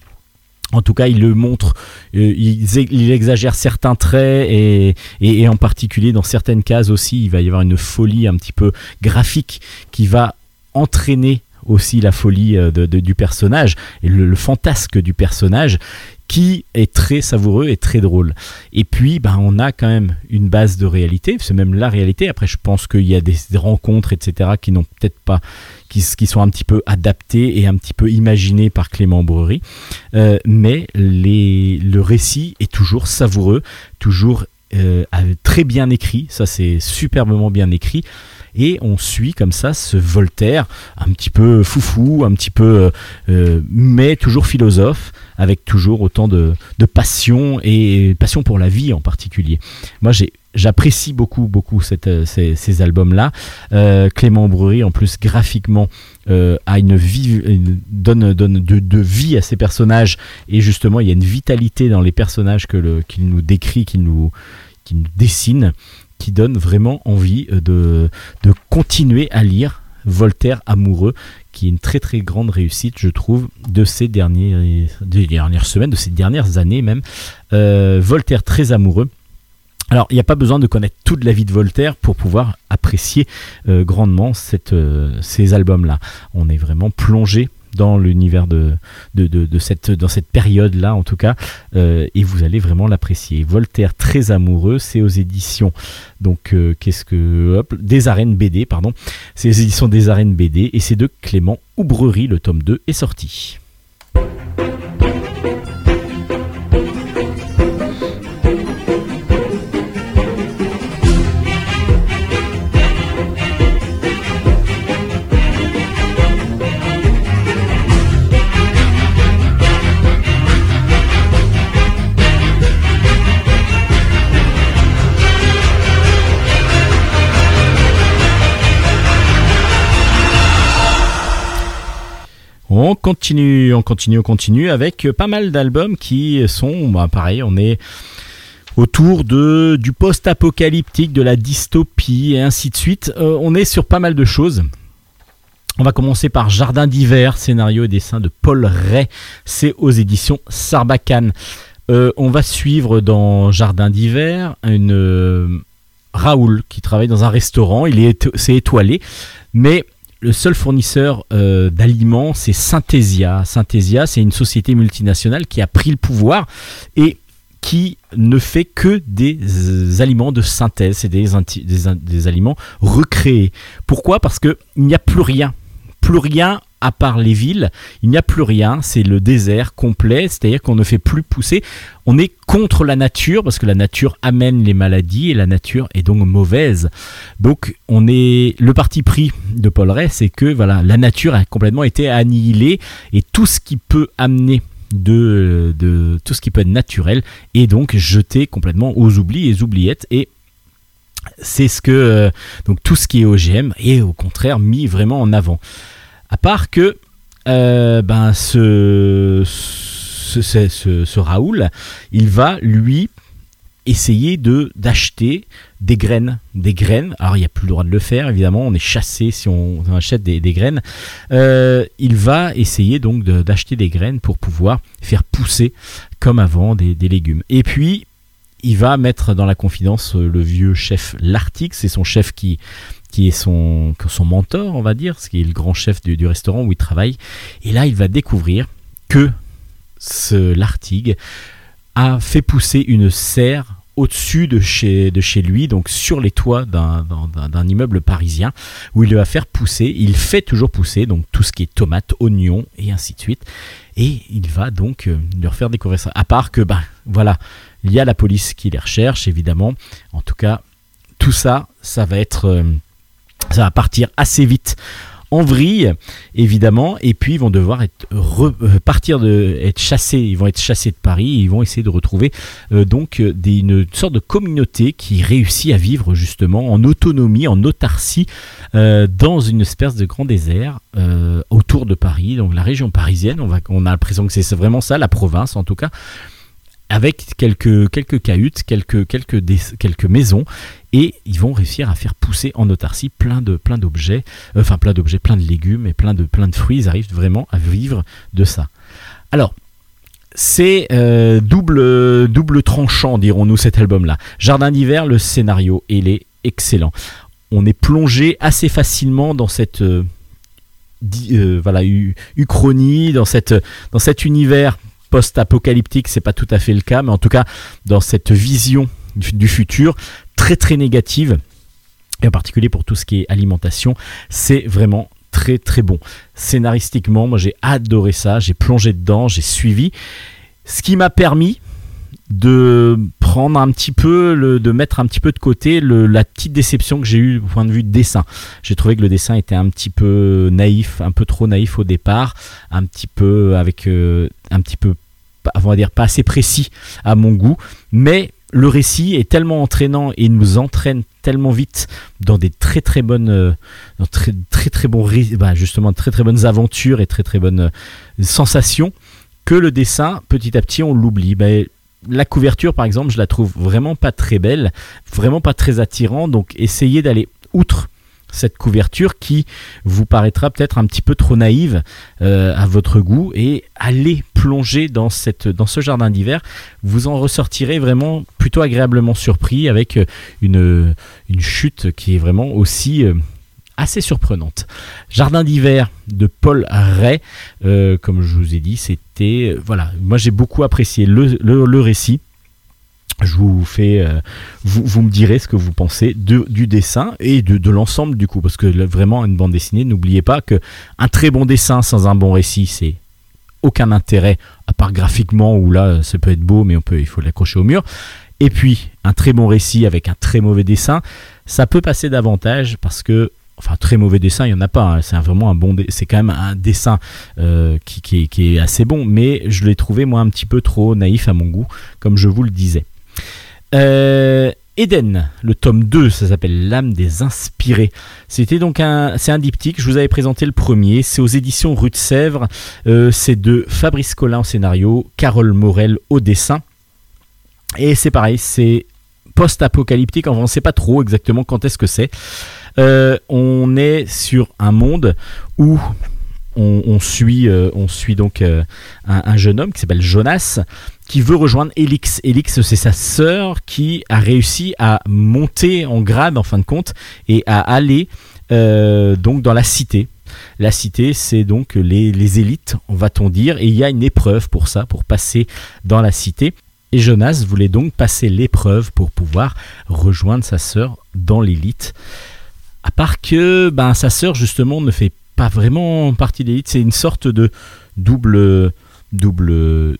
En tout cas, il le montre, euh, il, exagère certains traits et, et, en particulier dans certaines cases aussi, il va y avoir une folie un petit peu graphique qui va entraîner aussi la folie euh, du personnage et le, fantasque du personnage qui est très savoureux et très drôle. Et puis, ben, on a quand même une base de réalité, c'est même la réalité. Après, je pense qu'il y a des, rencontres, etc., qui n'ont peut-être pas, qui, sont un petit peu adaptées et un petit peu imaginées par Clément Brery. Euh, mais le récit est toujours savoureux, toujours euh, très bien écrit. Ça, c'est superbement bien écrit. Et on suit comme ça ce Voltaire, un petit peu foufou, un petit peu, euh, mais toujours philosophe, avec toujours autant de, passion et passion pour la vie en particulier. Moi, j'ai j'apprécie beaucoup beaucoup ces, albums là Clément Brury en plus graphiquement donne, de, vie à ses personnages. Et justement il y a une vitalité dans les personnages qu'il nous décrit qu'il nous qui nous dessine, qui donne vraiment envie euh, de, continuer à lire Voltaire amoureux, qui est une très très grande réussite, je trouve, de ces, dernières semaines, de ces dernières années même. Euh, Voltaire très amoureux. Alors, il n'y a pas besoin de connaître toute la vie de Voltaire pour pouvoir apprécier euh, grandement ces albums-là. On est vraiment plongé dans l'univers de, de, cette, dans cette période-là, en tout cas, euh, et vous allez vraiment l'apprécier. Voltaire très amoureux, c'est aux éditions, donc, euh, qu'est-ce que. Hop, des arènes BD, pardon. C'est les éditions des arènes BD, et c'est de Clément Oubrerie, le tome 2 est sorti. On continue, on continue, on continue avec pas mal d'albums qui sont, bah, pareil, on est autour de du post-apocalyptique, de la dystopie et ainsi de suite. Euh, on est sur pas mal de choses. On va commencer par Jardin d'hiver, scénario et dessin de Paul Ray. C'est aux éditions Sarbacane. Euh, on va suivre dans Jardin d'hiver une euh, Raoul qui travaille dans un restaurant. Il est, étoilé, mais le seul fournisseur euh, d'aliments, c'est Synthesia. Synthesia, c'est une société multinationale qui a pris le pouvoir et qui ne fait que des euh, aliments de synthèse, c'est des, des, aliments recréés. Pourquoi? Parce qu'il n'y a plus rien. Plus rien à part les villes, il n'y a plus rien, c'est le désert complet, c'est-à-dire qu'on ne fait plus pousser. On est contre la nature parce que la nature amène les maladies et la nature est donc mauvaise. Donc on est le parti pris de Paul Ray, c'est que voilà, la nature a complètement été annihilée et tout ce qui peut amener de, tout ce qui peut être naturel est donc jeté complètement aux oublis et aux oubliettes et c'est ce que euh, donc tout ce qui est OGM est au contraire mis vraiment en avant. À part que euh, ben, ce, Raoul, il va lui essayer de d'acheter des graines des graines. Alors il n'y a plus le droit de le faire évidemment. On est chassé si on, achète des, graines. Euh, il va essayer donc d'acheter des graines pour pouvoir faire pousser comme avant des, légumes. Et puis il va mettre dans la confidence le vieux chef Lartic c'est son chef qui qui est son, son mentor, on va dire, ce qui est le grand chef du, restaurant où il travaille. Et là, il va découvrir que ce Lartigue a fait pousser une serre au-dessus de chez, de chez lui, donc sur les toits d'un immeuble parisien, où il va faire pousser, il fait toujours pousser, donc tout ce qui est tomates, oignons et ainsi de suite. Et il va donc euh, leur faire découvrir ça. À part que, ben voilà, il y a la police qui les recherche, évidemment. En tout cas, tout ça, ça va être... Ça va partir assez vite en vrille, évidemment, et puis ils vont devoir être euh, partir de être chassés, ils vont être chassés de Paris, ils vont essayer de retrouver euh, donc euh, une sorte de communauté qui réussit à vivre justement en autonomie, en autarcie, dans une espèce de grand désert autour de Paris, donc la région parisienne. On, a l'impression que c'est vraiment ça, la province en tout cas avec quelques, quelques cahutes, quelques, quelques maisons, et ils vont réussir à faire pousser en autarcie plein de plein d'objets, euh, enfin plein d'objets, plein de légumes et plein de fruits. Ils arrivent vraiment à vivre de ça. Alors. C'est euh, double, double tranchant, dirons-nous, cet album-là. Jardin d'hiver, le scénario, il est excellent. On est plongé assez facilement dans cette, euh, voilà, uchronie, dans, dans cet univers post-apocalyptique, c'est pas tout à fait le cas, mais en tout cas, dans cette vision du, futur, très très négative, et en particulier pour tout ce qui est alimentation, c'est vraiment très très bon. Scénaristiquement, moi j'ai adoré ça, j'ai plongé dedans, j'ai suivi, ce qui m'a permis de prendre un petit peu, de mettre un petit peu de côté le, la petite déception que j'ai eue au point de vue dessin. J'ai trouvé que le dessin était un petit peu naïf, un peu trop naïf au départ, un petit peu avec euh, un petit peu, on va dire pas assez précis à mon goût, mais le récit est tellement entraînant et nous entraîne tellement vite dans des très très bonnes, euh, bah, justement très très bonnes aventures et très très bonnes euh, sensations que le dessin petit à petit on l'oublie. Bah, la couverture, par exemple, je la trouve vraiment pas très belle, vraiment pas très attirant. Donc, essayez d'aller outre cette couverture qui vous paraîtra peut-être un petit peu trop naïve euh, à votre goût et allez plonger dans, ce jardin d'hiver. Vous en ressortirez vraiment plutôt agréablement surpris avec une, une chute qui est vraiment aussi... Euh, assez surprenante. Jardin d'hiver de Paul Ray, euh, comme je vous ai dit, c'était euh, voilà, moi j'ai beaucoup apprécié le, récit. Je vous fais, euh, vous, me direz ce que vous pensez du dessin et de, l'ensemble du coup, parce que vraiment une bande dessinée, n'oubliez pas que un très bon dessin sans un bon récit, c'est aucun intérêt à part graphiquement où là ça peut être beau, mais on peut, il faut l'accrocher au mur. Et puis un très bon récit avec un très mauvais dessin, ça peut passer davantage parce que enfin très mauvais dessin, il n'y en a pas. Hein. C'est vraiment un bon, c'est quand même un dessin euh, qui, est, assez bon, mais je l'ai trouvé moi un petit peu trop naïf à mon goût, comme je vous le disais. Euh, Eden, le tome 2, ça s'appelle L'âme des inspirés. C'était donc un, c'est un diptyque. Je vous avais présenté le premier. C'est aux éditions Rue de Sèvres. Euh, c'est de Fabrice Collin au scénario, Carole Morel au dessin. Et c'est pareil, c'est post-apocalyptique. Enfin, on ne sait pas trop exactement quand est-ce que c'est. Euh, on est sur un monde où on, suit, euh, on suit donc un, jeune homme qui s'appelle Jonas qui veut rejoindre Elix. Elix, c'est sa sœur qui a réussi à monter en grade en fin de compte et à aller donc dans la cité. La cité, c'est donc les, les élites, va-t-on dire, et il y a une épreuve pour ça, pour passer dans la cité. Et Jonas voulait donc passer l'épreuve pour pouvoir rejoindre sa sœur dans l'élite. À part que ben, sa sœur, justement, ne fait pas vraiment partie de l'élite. C'est une sorte de double. double.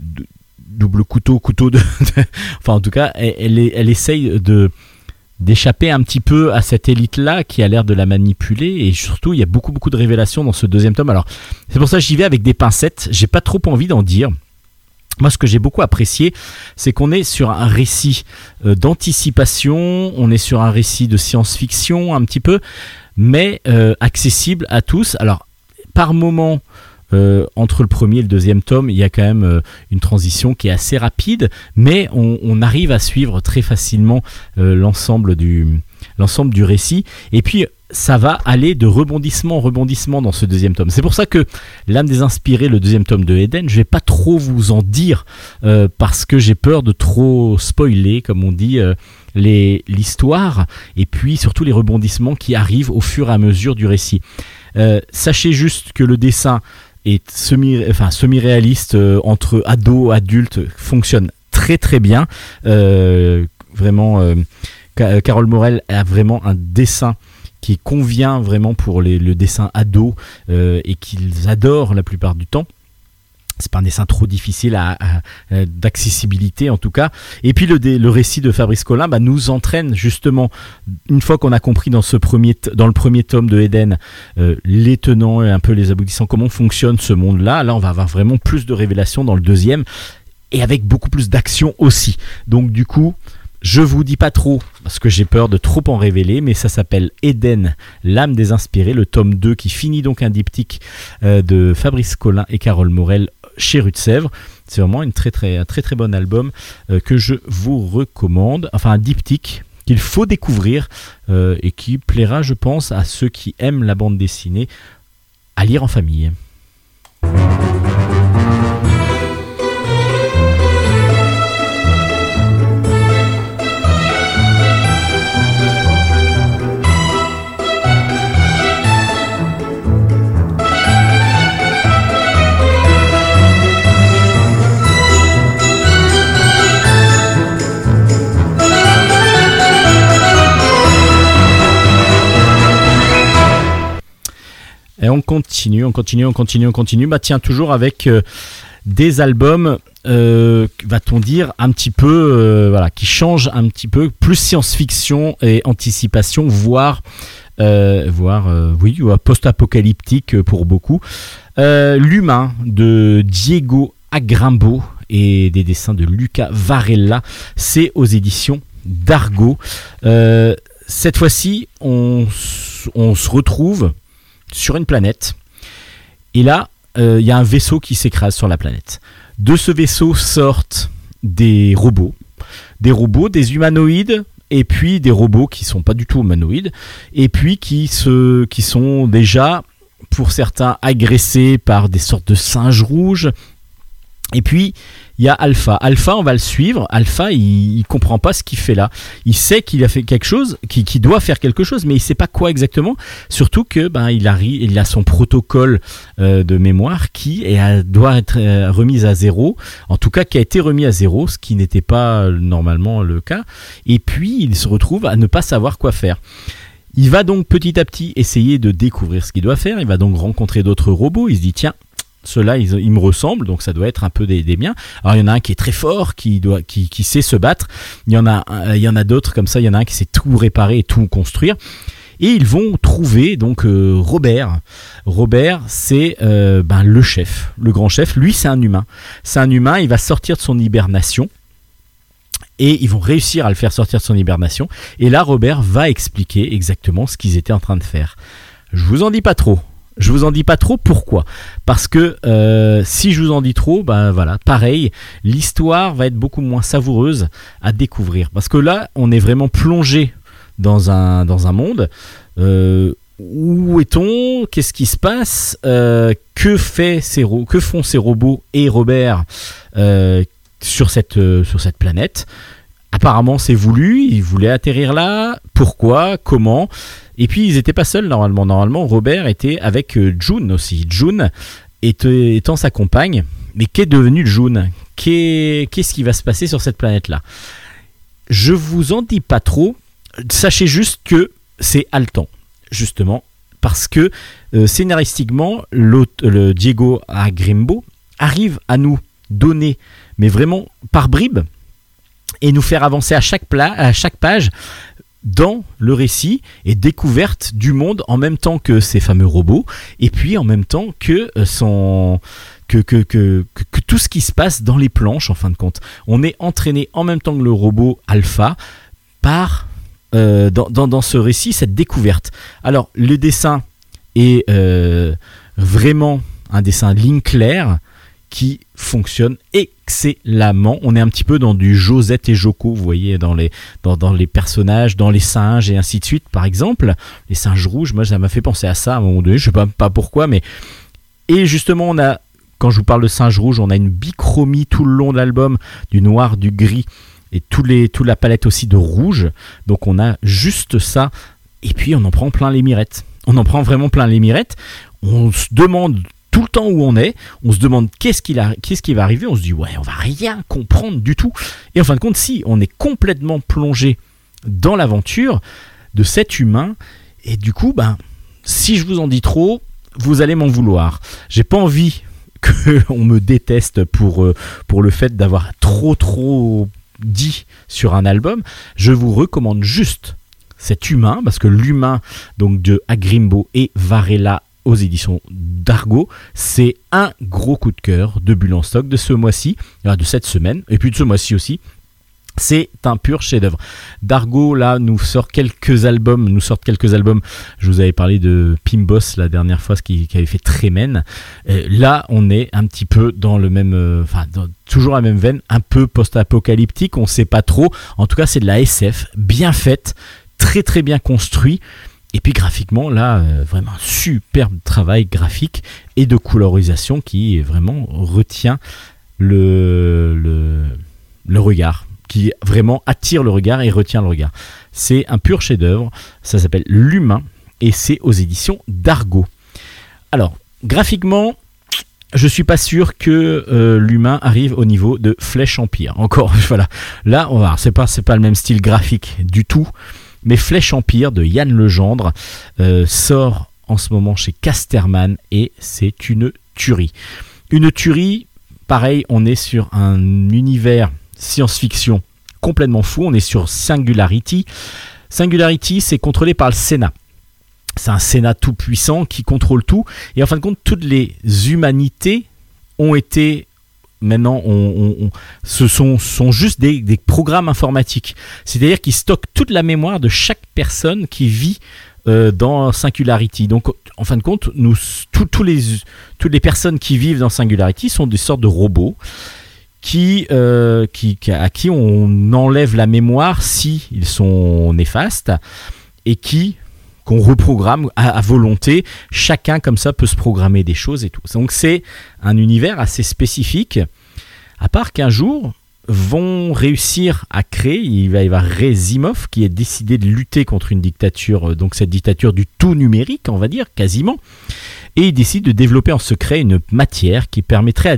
Double couteau, couteau <laughs> de. enfin, en tout cas, elle, elle, essaye d'échapper un petit peu à cette élite-là qui a l'air de la manipuler et surtout il y a beaucoup beaucoup de révélations dans ce deuxième tome. Alors c'est pour ça que j'y vais avec des pincettes, j'ai pas trop envie d'en dire. Moi, ce que j'ai beaucoup apprécié, c'est qu'on est sur un récit euh, d'anticipation, on est sur un récit de science-fiction un petit peu, mais euh, accessible à tous. Alors, par moment, euh, entre le premier et le deuxième tome, il y a quand même une transition qui est assez rapide, mais on, arrive à suivre très facilement l'ensemble du, l'ensemble du récit. Et puis, ça va aller de rebondissement en rebondissement dans ce deuxième tome. C'est pour ça que l'âme des inspirés, le deuxième tome de Eden, je vais pas trop vous en dire euh, parce que j'ai peur de trop spoiler, comme on dit, euh, l'histoire et puis surtout les rebondissements qui arrivent au fur et à mesure du récit. Euh, sachez juste que le dessin enfin, semi-réaliste entre ado adultes fonctionne très très bien. vraiment, Carole Morel a vraiment un dessin qui convient vraiment pour le dessin ado euh, et qu'ils adorent la plupart du temps. C'est pas un dessin trop difficile à, d'accessibilité en tout cas. Et puis le, le récit de Fabrice Collin bah, nous entraîne justement une fois qu'on a compris dans ce premier dans le premier tome de Eden euh, les tenants et un peu les aboutissants comment fonctionne ce monde-là. Là on va avoir vraiment plus de révélations dans le deuxième et avec beaucoup plus d'action aussi. Donc du coup je vous dis pas trop parce que j'ai peur de trop en révéler, mais ça s'appelle Eden, l'âme des inspirés, le tome 2 qui finit donc un diptyque euh, de Fabrice Collin et Carole Morel chez Rue de Sèvres. C'est vraiment une très, très, un très très bon album euh, que je vous recommande. Enfin, un diptyque qu'il faut découvrir euh, et qui plaira, je pense, à ceux qui aiment la bande dessinée à lire en famille. Et on continue, on continue, on continue, on continue. Bah tiens, toujours avec euh, des albums euh, va-t-on dire, un petit peu, euh, voilà, qui change un petit peu, plus science-fiction et anticipation, voire, voire oui, ou post-apocalyptique pour beaucoup. L'humain de Diego Agrimbo et des dessins de Luca Varella, c'est aux éditions d'Argo. Cette fois-ci, on se retrouve sur une planète. Et là, euh, il y a un vaisseau qui s'écrase sur la planète. De ce vaisseau sortent des robots. Des robots, des humanoïdes, et puis des robots qui sont pas du tout humanoïdes, et puis qui, se, qui sont déjà, pour certains, agressés par des sortes de singes rouges. Et puis, il y a Alpha. Alpha, on va le suivre. Alpha, il, il comprend pas ce qu'il fait là. Il sait qu'il a fait quelque chose, qu'il doit faire quelque chose, mais il sait pas quoi exactement. Surtout que ben il a, il a son protocole euh, de mémoire qui est doit être euh, remis à zéro. En tout cas, qui a été remis à zéro, ce qui n'était pas euh, normalement le cas. Et puis, il se retrouve à ne pas savoir quoi faire. Il va donc petit à petit essayer de découvrir ce qu'il doit faire. Il va donc rencontrer d'autres robots. Il se dit tiens, ceux-là, ils, me ressemblent, donc ça doit être un peu des, miens. Alors il y en a un qui est très fort, qui doit, qui, sait se battre. Il y en a, un- il y en a d'autres comme ça. Il y en a un qui sait tout réparer et tout construire. Et ils vont trouver donc euh, Robert. Robert, c'est euh, ben, le chef, le grand chef. Lui, c'est un humain. C'est un humain. Il va sortir de son hibernation. Et ils vont réussir à le faire sortir de son hibernation. Et là, Robert va expliquer exactement ce qu'ils étaient en train de faire. Je vous en dis pas trop. Je vous en dis pas trop. Pourquoi Parce que euh, si je vous en dis trop, ben voilà, pareil, l'histoire va être beaucoup moins savoureuse à découvrir. Parce que là, on est vraiment plongé dans un, monde. Euh, où est-on? Qu'est-ce qui se passe? Euh, que, fait ces font ces robots et Robert sur cette planète? Apparemment, c'est voulu. Ils voulaient atterrir là. Pourquoi? Comment? Et puis, ils n'étaient pas seuls normalement. Normalement, Robert était avec euh, June aussi. June était- étant sa compagne. Mais qu'est devenu June? Qu'est- Qu'est-ce qui va se passer sur cette planète-là? Je vous en dis pas trop. Sachez juste que c'est haletant, justement, parce que euh, scénaristiquement, le Diego Agrimbo arrive à nous donner, mais vraiment par bribes, et nous faire avancer à chaque, page dans le récit et découverte du monde en même temps que ces fameux robots, et puis en même temps que euh, son... Tout ce qui se passe dans les planches en fin de compte. On est entraîné en même temps que le robot Alpha euh, dans ce récit cette découverte. Alors le dessin est euh, vraiment un dessin ligne claire qui fonctionne excellemment. On est un petit peu dans du Josette et Joko, vous voyez, dans les, dans, dans les personnages, dans les singes et ainsi de suite, par exemple. Les singes rouges, moi, ça m'a fait penser à ça à un moment donné, je sais pas, pas pourquoi, mais... Et justement, on a, quand je vous parle de singe rouge, on a une bichromie tout le long de l'album, du noir, du gris, et tous les, toute la palette aussi de rouge. Donc on a juste ça, et puis on en prend plein les mirettes. On en prend vraiment plein les mirettes. On se demande tout le temps où on est, on se demande qu'est-ce, qui va arriver, on se dit ouais, on va rien comprendre du tout. Et en fin de compte, si, on est complètement plongé dans l'aventure de cet humain, et du coup, ben, si je vous en dis trop, vous allez m'en vouloir. J'ai pas envie <laughs> qu'on me déteste pour, euh, pour le fait d'avoir trop trop dit sur un album. Je vous recommande juste cet humain, parce que l'humain donc de Agrimbo et Varela aux éditions d'Argo, c'est un gros coup de cœur de Bulle en stock de ce mois-ci, euh, de cette semaine, et puis de ce mois-ci aussi. C'est un pur chef-d'œuvre. Dargo là nous sort quelques albums, nous sortent quelques albums. Je vous avais parlé de Pimbos la dernière fois, ce qui, avait fait Trémen. Euh, là, on est un petit peu dans le même, euh, enfin toujours la même veine, un peu post-apocalyptique. On sait pas trop. En tout cas, c'est de la SF bien faite, très très bien construit. Et puis graphiquement, là, euh, vraiment superbe travail graphique et de colorisation qui vraiment retient le, regard, qui vraiment attire le regard et retient le regard. C'est un pur chef-d'œuvre, ça s'appelle L'Humain et c'est aux éditions d'Argo. Alors, graphiquement, je suis pas sûr que euh, l'humain arrive au niveau de Flèche Empire. Encore, <laughs> voilà. Là, on va, c'est pas, c'est pas le même style graphique du tout. Mais Flèche Empire de Yann Legendre euh, sort en ce moment chez Casterman et c'est une tuerie. Une tuerie pareil, on est sur un univers science-fiction complètement fou. On est sur Singularity. Singularity, c'est contrôlé par le Sénat. C'est un Sénat tout puissant qui contrôle tout. Et en fin de compte, toutes les humanités ont été maintenant, ce sont, juste des, programmes informatiques. C'est-à-dire qu'ils stockent toute la mémoire de chaque personne qui vit euh, dans Singularity. Donc, en fin de compte, les, toutes les personnes qui vivent dans Singularity sont des sortes de robots qui, euh, à qui on enlève la mémoire si ils sont néfastes et qui qu'on reprogramme à, volonté. Chacun comme ça peut se programmer des choses et tout. Donc c'est un univers assez spécifique. À part qu'un jour vont réussir à créer, il va y avoir Rezimov qui a décidé de lutter contre une dictature, euh, donc cette dictature du tout numérique, on va dire, quasiment, et il décide de développer en secret une matière qui permettrait à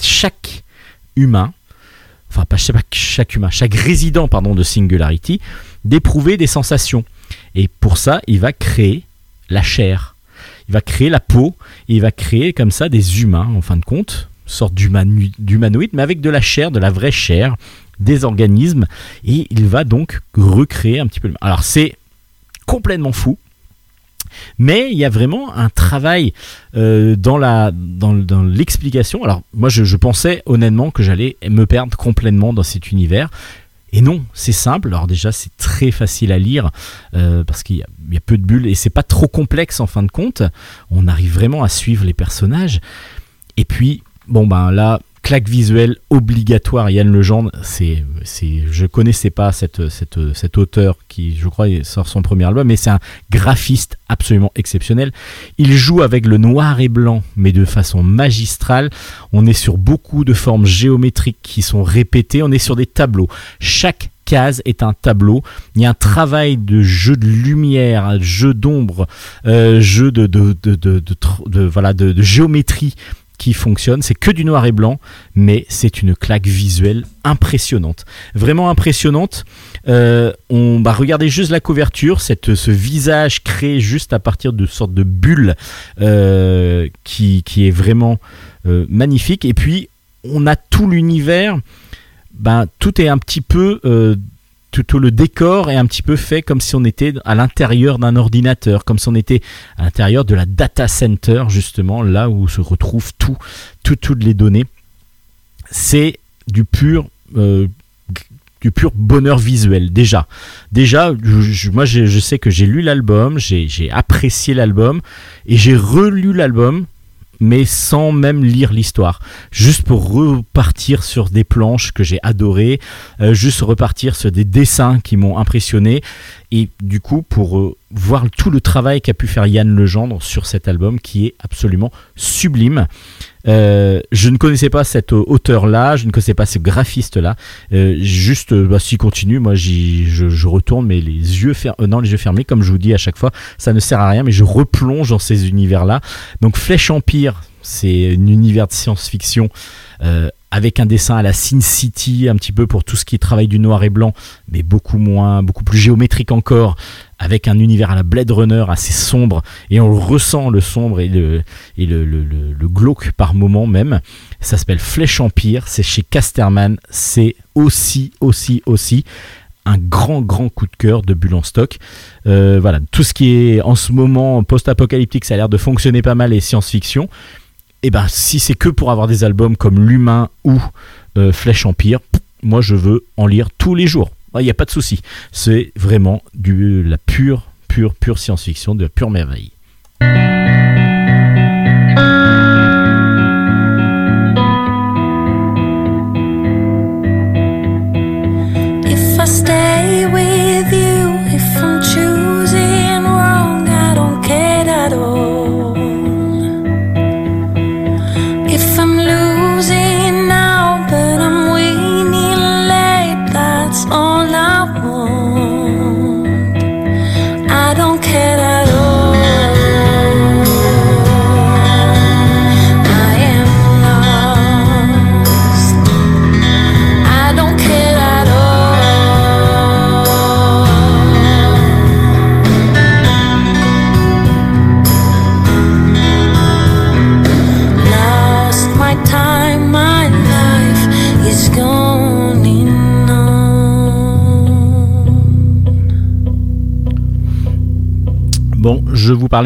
chaque humain, enfin pas chaque humain, chaque résident pardon, de Singularity, d'éprouver des sensations. Et pour ça, il va créer la chair. Il va créer la peau et il va créer comme ça des humains, en fin de compte, sorte d'humanoïde, mais avec de la chair, de la vraie chair, des organismes. Et il va donc recréer un petit peu. Alors c'est complètement fou. Mais il y a vraiment un travail euh, dans, l'explication. Alors moi je, pensais honnêtement que j'allais me perdre complètement dans cet univers. Et non, c'est simple. Alors déjà, c'est très facile à lire euh, parce qu'il y, a peu de bulles et c'est pas trop complexe en fin de compte. On arrive vraiment à suivre les personnages. Et puis, bon ben là, claque visuelle obligatoire Yann Legendre c'est c'est je connaissais pas cette, cette, cet auteur qui je crois sort son premier album mais c'est un graphiste absolument exceptionnel. Il joue avec le noir et blanc mais de façon magistrale. On est sur beaucoup de formes géométriques qui sont répétées. On est sur des tableaux. Chaque case est un tableau. Il y a un travail de jeu de lumière, jeu d'ombre, euh, jeu de, de, de, de, voilà, de, géométrie qui fonctionne. C'est que du noir et blanc, mais c'est une claque visuelle impressionnante. Vraiment impressionnante. Euh, on va regarder juste la couverture, cette, ce visage créé juste à partir de sortes de bulles euh, qui, est vraiment euh, magnifique. Et puis, on a tout l'univers. Ben, tout est un petit peu tout le décor est un petit peu fait comme si on était à l'intérieur d'un ordinateur, comme si on était à l'intérieur de la data center, justement, là où se retrouvent tout, toutes les données. C'est du pur. Euh, du pur bonheur visuel déjà. Déjà, moi je, sais que j'ai lu l'album, j'ai apprécié l'album et j'ai relu l'album mais sans même lire l'histoire. Juste pour repartir sur des planches que j'ai adorées, euh, juste repartir sur des dessins qui m'ont impressionné, et du coup pour euh, voir tout le travail qu'a pu faire Yann Legendre sur cet album qui est absolument sublime. Euh, je ne connaissais pas cet auteur-là, je ne connaissais pas ce graphiste-là. juste, bah, s'il continue, moi je, retourne, mais les yeux, non, les yeux fermés, comme je vous dis à chaque fois, ça ne sert à rien, mais je replonge dans ces univers-là. Donc Flèche Empire, c'est un univers de science-fiction avec un dessin à la Sin City, un petit peu pour tout ce qui est travail du noir et blanc, mais beaucoup moins, beaucoup plus géométrique encore, avec un univers à la Blade Runner assez sombre, et on ressent le sombre et le, glauque par moment même. Ça s'appelle Flèche Empire, c'est chez Casterman, c'est aussi, aussi, aussi un grand grand coup de cœur de Bulle en stock. Euh, voilà, tout ce qui est en ce moment post-apocalyptique, ça a l'air de fonctionner pas mal et science-fiction et eh ben si c'est que pour avoir des albums comme L'Humain ou euh, Flèche Empire, moi je veux en lire tous les jours. Il n'y a pas de souci. C'est vraiment de la pure, pure, pure science-fiction, de la pure merveille.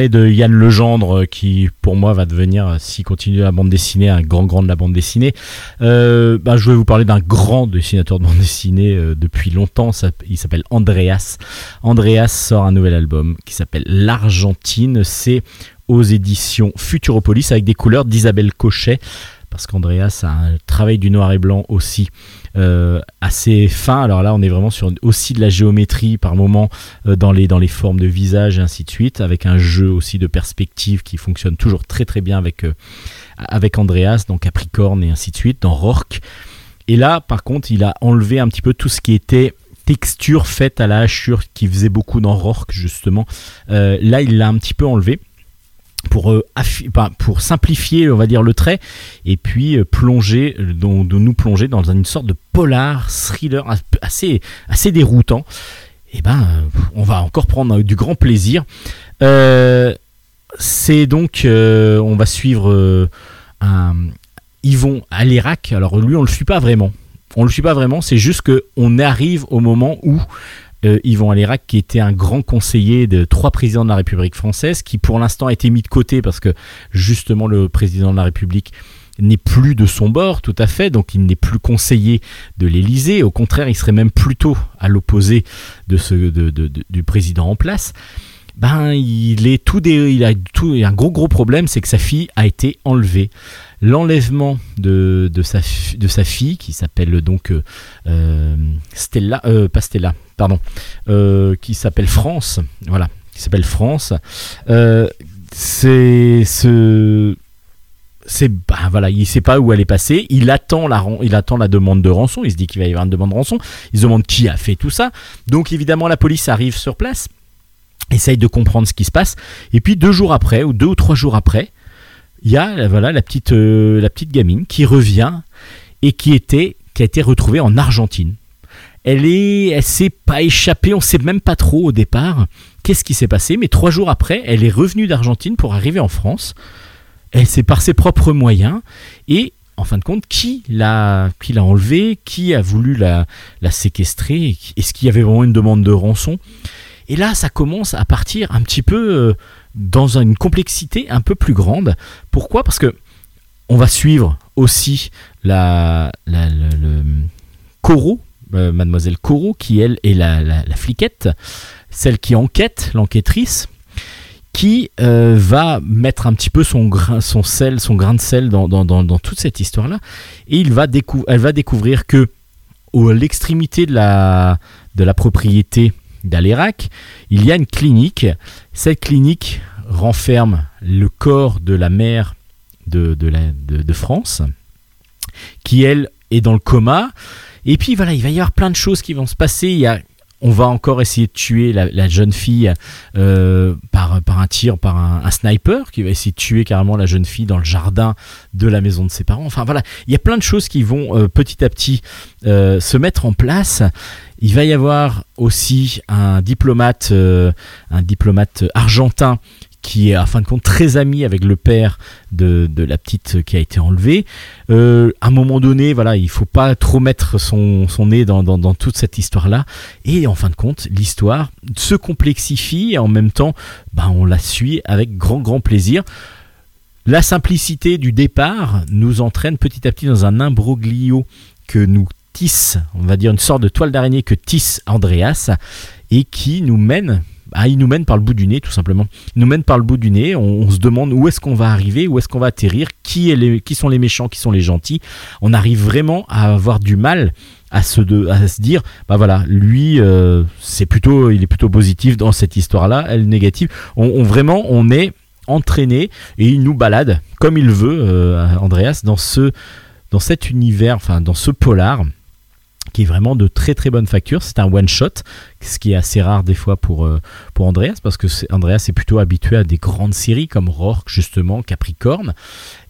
De Yann Legendre, qui pour moi va devenir, s'il continue la bande dessinée, un grand grand de la bande dessinée. Euh, bah, je vais vous parler d'un grand dessinateur de bande dessinée euh, depuis longtemps. Ça- il s'appelle Andreas. Andreas sort un nouvel album qui s'appelle L'Argentine. C'est aux éditions Futuropolis avec des couleurs d'Isabelle Cochet. Parce qu'Andreas a un travail du noir et blanc aussi euh, assez fin. Alors là, on est vraiment sur aussi de la géométrie par moment euh, dans, les, dans les formes de visage et ainsi de suite, avec un jeu aussi de perspective qui fonctionne toujours très très bien avec, euh, avec Andreas, dans Capricorne et ainsi de suite, dans Rourke. Et là, par contre, il a enlevé un petit peu tout ce qui était texture faite à la hachure qui faisait beaucoup dans Rourke justement. Là, il l'a un petit peu enlevé pour, euh, enfin, pour simplifier, on va dire, le trait, et puis euh, plonger, euh, donc, de nous plonger dans une sorte de polar, thriller as- assez, assez déroutant. Et ben, euh, on va encore prendre du grand plaisir. C'est donc, on va suivre Yvon à l'Irak. Alors lui, on le suit pas vraiment. On le suit pas vraiment. C'est juste que on arrive au moment où euh, Yvon Alérac, qui était un grand conseiller de trois présidents de la République française, qui pour l'instant a été mis de côté parce que justement le président de la République n'est plus de son bord tout à fait, donc il n'est plus conseiller de l'Élysée. Au contraire, il serait même plutôt à l'opposé de du président en place. Ben, il est tout il a tout, un gros gros problème, c'est que sa fille a été enlevée. L'enlèvement de, sa, fille, qui s'appelle donc euh, euh, Stella, euh, pas Stella, pardon, qui s'appelle France, voilà, qui s'appelle France. C'est ce, bah voilà, il sait pas où elle est passée. Il attend la, il attend la demande de rançon. Il se dit qu'il va y avoir une demande de rançon. Il se demande qui a fait tout ça. Donc évidemment, la police arrive sur place, essaye de comprendre ce qui se passe. Et puis deux jours après, ou deux ou trois jours après, il y a voilà la petite, euh, la petite gamine qui revient et qui était, qui a été retrouvée en Argentine. Elle est, elle s'est pas échappée, on sait même pas trop au départ qu'est-ce qui s'est passé, mais trois jours après, elle est revenue d'Argentine pour arriver en France. Elle s'est par ses propres moyens et en fin de compte, qui l'a, qui l'a enlevée, qui a voulu la, la séquestrer, est-ce qu'il y avait vraiment une demande de rançon? Et là, ça commence à partir un petit peu euh, dans une complexité un peu plus grande. Pourquoi? Parce que on va suivre aussi la, la- le, Coro, euh, mademoiselle Coro, qui elle est la, la- fliquette, celle qui enquête, l'enquêtrice, qui euh, va mettre un petit peu son grain, son sel, son grain de sel dans, toute cette histoire-là, et il va elle va découvrir que à l'extrémité de la propriété d'Alérac, il y a une clinique. Cette clinique renferme le corps de la mère de, de, France, qui elle est dans le coma. Et puis voilà, il va y avoir plein de choses qui vont se passer. Il y a, on va encore essayer de tuer la, jeune fille euh, par, par un tir, par un, un sniper, qui va essayer de tuer carrément la jeune fille dans le jardin de la maison de ses parents. Enfin voilà, il y a plein de choses qui vont euh, petit à petit euh, se mettre en place. Il va y avoir aussi un diplomate, euh, un diplomate argentin qui est à fin de compte très ami avec le père de, la petite qui a été enlevée. Euh, à un moment donné, voilà, il faut pas trop mettre son, nez dans toute cette histoire-là. Et en fin de compte, l'histoire se complexifie et en même temps, bah, on la suit avec grand grand plaisir. La simplicité du départ nous entraîne petit à petit dans un imbroglio que nous tisse, on va dire une sorte de toile d'araignée que tisse Andreas et qui nous mène ah, il nous mène par le bout du nez, tout simplement. Il nous mène par le bout du nez. On, se demande où est-ce qu'on va arriver, où est-ce qu'on va atterrir, qui, est qui sont les méchants, qui sont les gentils. On arrive vraiment à avoir du mal à se, de, à se dire, bah voilà, lui, euh, c'est plutôt, il est plutôt positif dans cette histoire-là, elle négative. On, on- vraiment, on est entraîné et il nous balade comme il veut, euh, Andreas, dans ce, dans cet univers, enfin dans ce polar qui est vraiment de très très bonne facture. C'est un one shot, ce qui est assez rare des fois pour, euh, Andreas, parce que c'est- Andreas est plutôt habitué à des grandes séries comme Rourke, justement, Capricorne.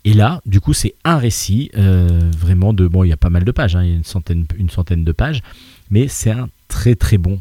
Et là, du coup, c'est un récit euh, vraiment de. Bon, il y a pas mal de pages, hein, il y a une centaine, une centaine de pages, mais c'est un très très bon.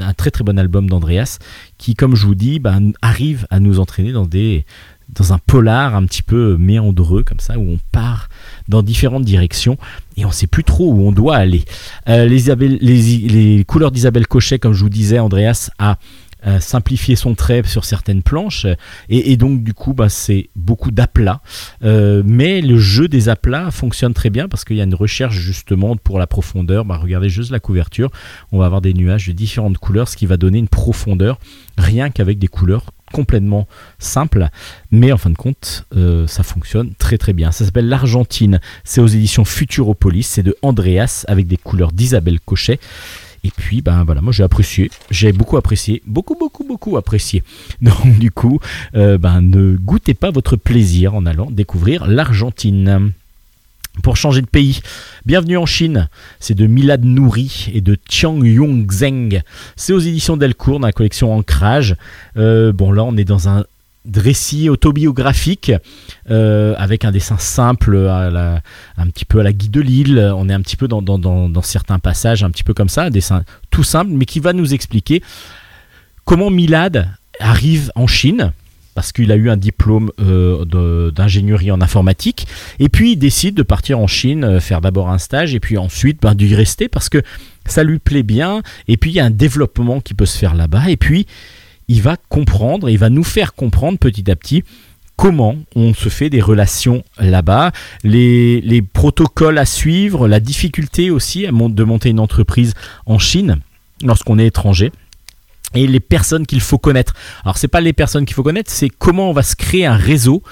Un très très bon album d'Andreas qui, comme je vous dis, ben, arrive à nous entraîner dans des dans un polar un petit peu méandreux comme ça où on part dans différentes directions et on sait plus trop où on doit aller. Euh, les, couleurs d'Isabelle Cochet, comme je vous disais, Andreas a euh, simplifier son trait sur certaines planches. Et, donc, du coup, bah, c'est beaucoup d'aplats. Euh, mais le jeu des aplats fonctionne très bien parce qu'il y a une recherche justement pour la profondeur. Bah, regardez juste la couverture. On va avoir des nuages de différentes couleurs, ce qui va donner une profondeur rien qu'avec des couleurs complètement simples. Mais en fin de compte, euh, ça fonctionne très très bien. Ça s'appelle L'Argentine. C'est aux éditions Futuropolis. C'est de Andreas avec des couleurs d'Isabelle Cochet. Et puis, ben voilà, moi j'ai apprécié, j'ai beaucoup apprécié, beaucoup, beaucoup, beaucoup apprécié. <laughs> Donc du coup, euh, ben, ne goûtez pas votre plaisir en allant découvrir l'Argentine. Pour changer de pays, bienvenue en Chine. C'est de Milad Nouri et de Chiang Yong Zeng. C'est aux éditions Delcourt dans la collection Ancrage. Euh, bon, là, on est dans un récit autobiographique euh, avec un dessin simple, un petit peu à la Guy de Lille. On est un petit peu dans, dans, certains passages, un petit peu comme ça, un dessin tout simple, mais qui va nous expliquer comment Milad arrive en Chine parce qu'il a eu un diplôme euh, d'ingénierie en informatique, et puis il décide de partir en Chine, euh, faire d'abord un stage, et puis ensuite ben, d'y rester parce que ça lui plaît bien, et puis il y a un développement qui peut se faire là-bas, et puis il va comprendre, il va nous faire comprendre petit à petit comment on se fait des relations là-bas, les, les, protocoles à suivre, la difficulté aussi de monter une entreprise en Chine lorsqu'on est étranger et les personnes qu'il faut connaître. Alors c'est pas les personnes qu'il faut connaître, c'est comment on va se créer un réseau,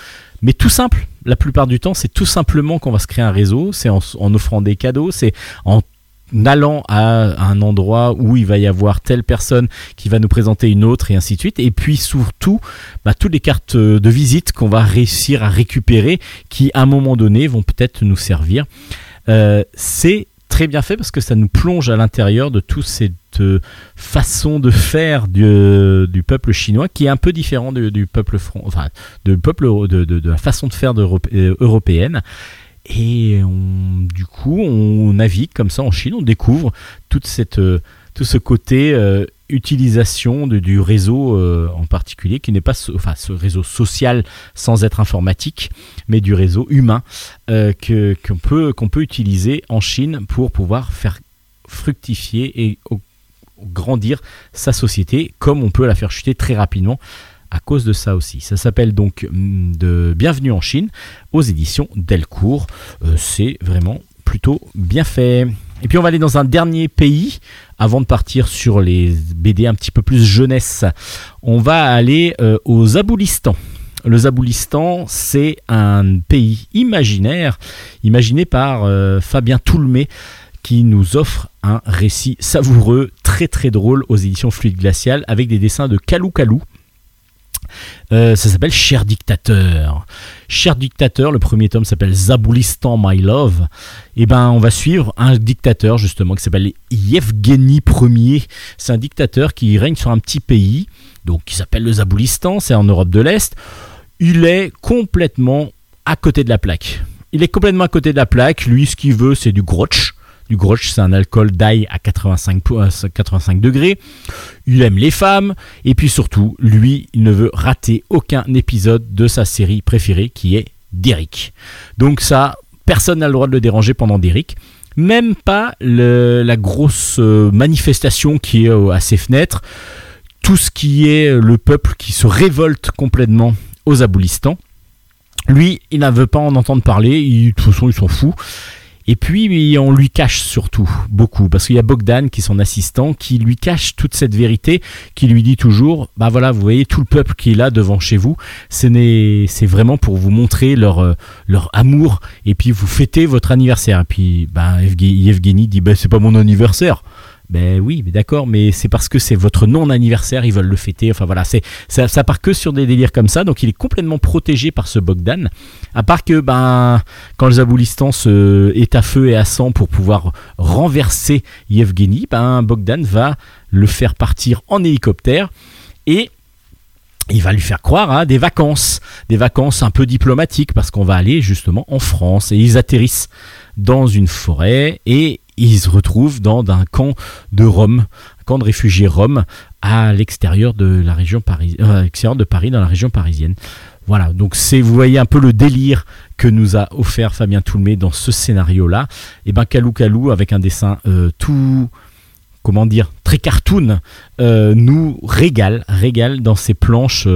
mais tout simple. La plupart du temps, c'est tout simplement qu'on va se créer un réseau, c'est en, offrant des cadeaux, c'est en allant à un endroit où il va y avoir telle personne qui va nous présenter une autre et ainsi de suite. Et puis surtout, bah, toutes les cartes de visite qu'on va réussir à récupérer qui à un moment donné vont peut-être nous servir. Euh, c'est très bien fait parce que ça nous plonge à l'intérieur de toute cette euh, façon de faire du, du, peuple chinois qui est un peu différent du, peuple enfin de peuple de, la façon de faire euh, européenne. Et du coup on navigue comme ça en Chine on découvre toute cette euh, tout ce côté utilisation du réseau euh, en particulier, qui n'est pas enfin, ce réseau social sans être informatique, mais du réseau humain euh, qu'on, peut, qu'on peut utiliser en Chine pour pouvoir faire fructifier et grandir sa société, comme on peut la faire chuter très rapidement à cause de ça aussi. Ça s'appelle donc mm, de Bienvenue en Chine aux éditions Delcourt. Euh, c'est vraiment plutôt bien fait. Et puis on va aller dans un dernier pays avant de partir sur les BD un petit peu plus jeunesse. On va aller euh, au Zaboulistan. Le Zaboulistan, c'est un pays imaginaire, imaginé par euh, Fabien Toulmé, qui nous offre un récit savoureux, très très drôle aux éditions Fluide Glacial, avec des dessins de Kalou Kalou. Euh, ça s'appelle Cher Dictateur. Cher Dictateur, le premier tome s'appelle Zaboulistan My Love. Et eh ben, on va suivre un dictateur justement qui s'appelle Yevgeny Ier. C'est un dictateur qui règne sur un petit pays, donc qui s'appelle le Zaboulistan. C'est en Europe de l'Est. Il est complètement à côté de la plaque. Il est complètement à côté de la plaque. Lui, ce qu'il veut, c'est du grotch. Du grotch, c'est un alcool d'ail à 85, 85 euh, degrés. Il aime les femmes. Et puis surtout, lui, il ne veut rater aucun épisode de sa série préférée qui est Derrick. Donc ça, personne n'a le droit de le déranger pendant Derrick. Même pas la grosse euh, manifestation qui est euh, à ses fenêtres. Tout ce qui est le peuple qui se révolte complètement aux abolistans. Lui, il ne veut pas en entendre parler, de toute façon, il s'en fout. Et puis on lui cache surtout beaucoup, parce qu'il y a Bogdan qui est son assistant, qui lui cache toute cette vérité, qui lui dit toujours, bah voilà, vous voyez tout le peuple qui est là devant chez vous, c'est vraiment pour vous montrer leur, euh, leur amour, et puis vous fêtez votre anniversaire. Et puis bah, Evgeny dit, bah c'est pas mon anniversaire. Ben oui, mais d'accord, mais c'est parce que c'est votre non-anniversaire, ils veulent le fêter. Enfin voilà, c'est ça, part que sur des délires comme ça, donc il est complètement protégé par ce Bogdan. À part que ben quand le Zaboulistan se, est à feu et à sang pour pouvoir renverser Yevgeny, ben Bogdan va le faire partir en hélicoptère et il va lui faire croire à des vacances, des vacances un peu diplomatiques parce qu'on va aller justement en France et ils atterrissent dans une forêt et ils se retrouvent dans un camp de Rome, un camp de réfugiés Rome à l'extérieur de la région euh, de Paris, dans la région parisienne. Voilà, donc c'est, vous voyez un peu le délire que nous a offert Fabien Toulmé dans ce scénario-là. Et eh ben Kalou Kalou avec un dessin euh, tout comment dire, très cartoon, nous régale, régale dans ses planches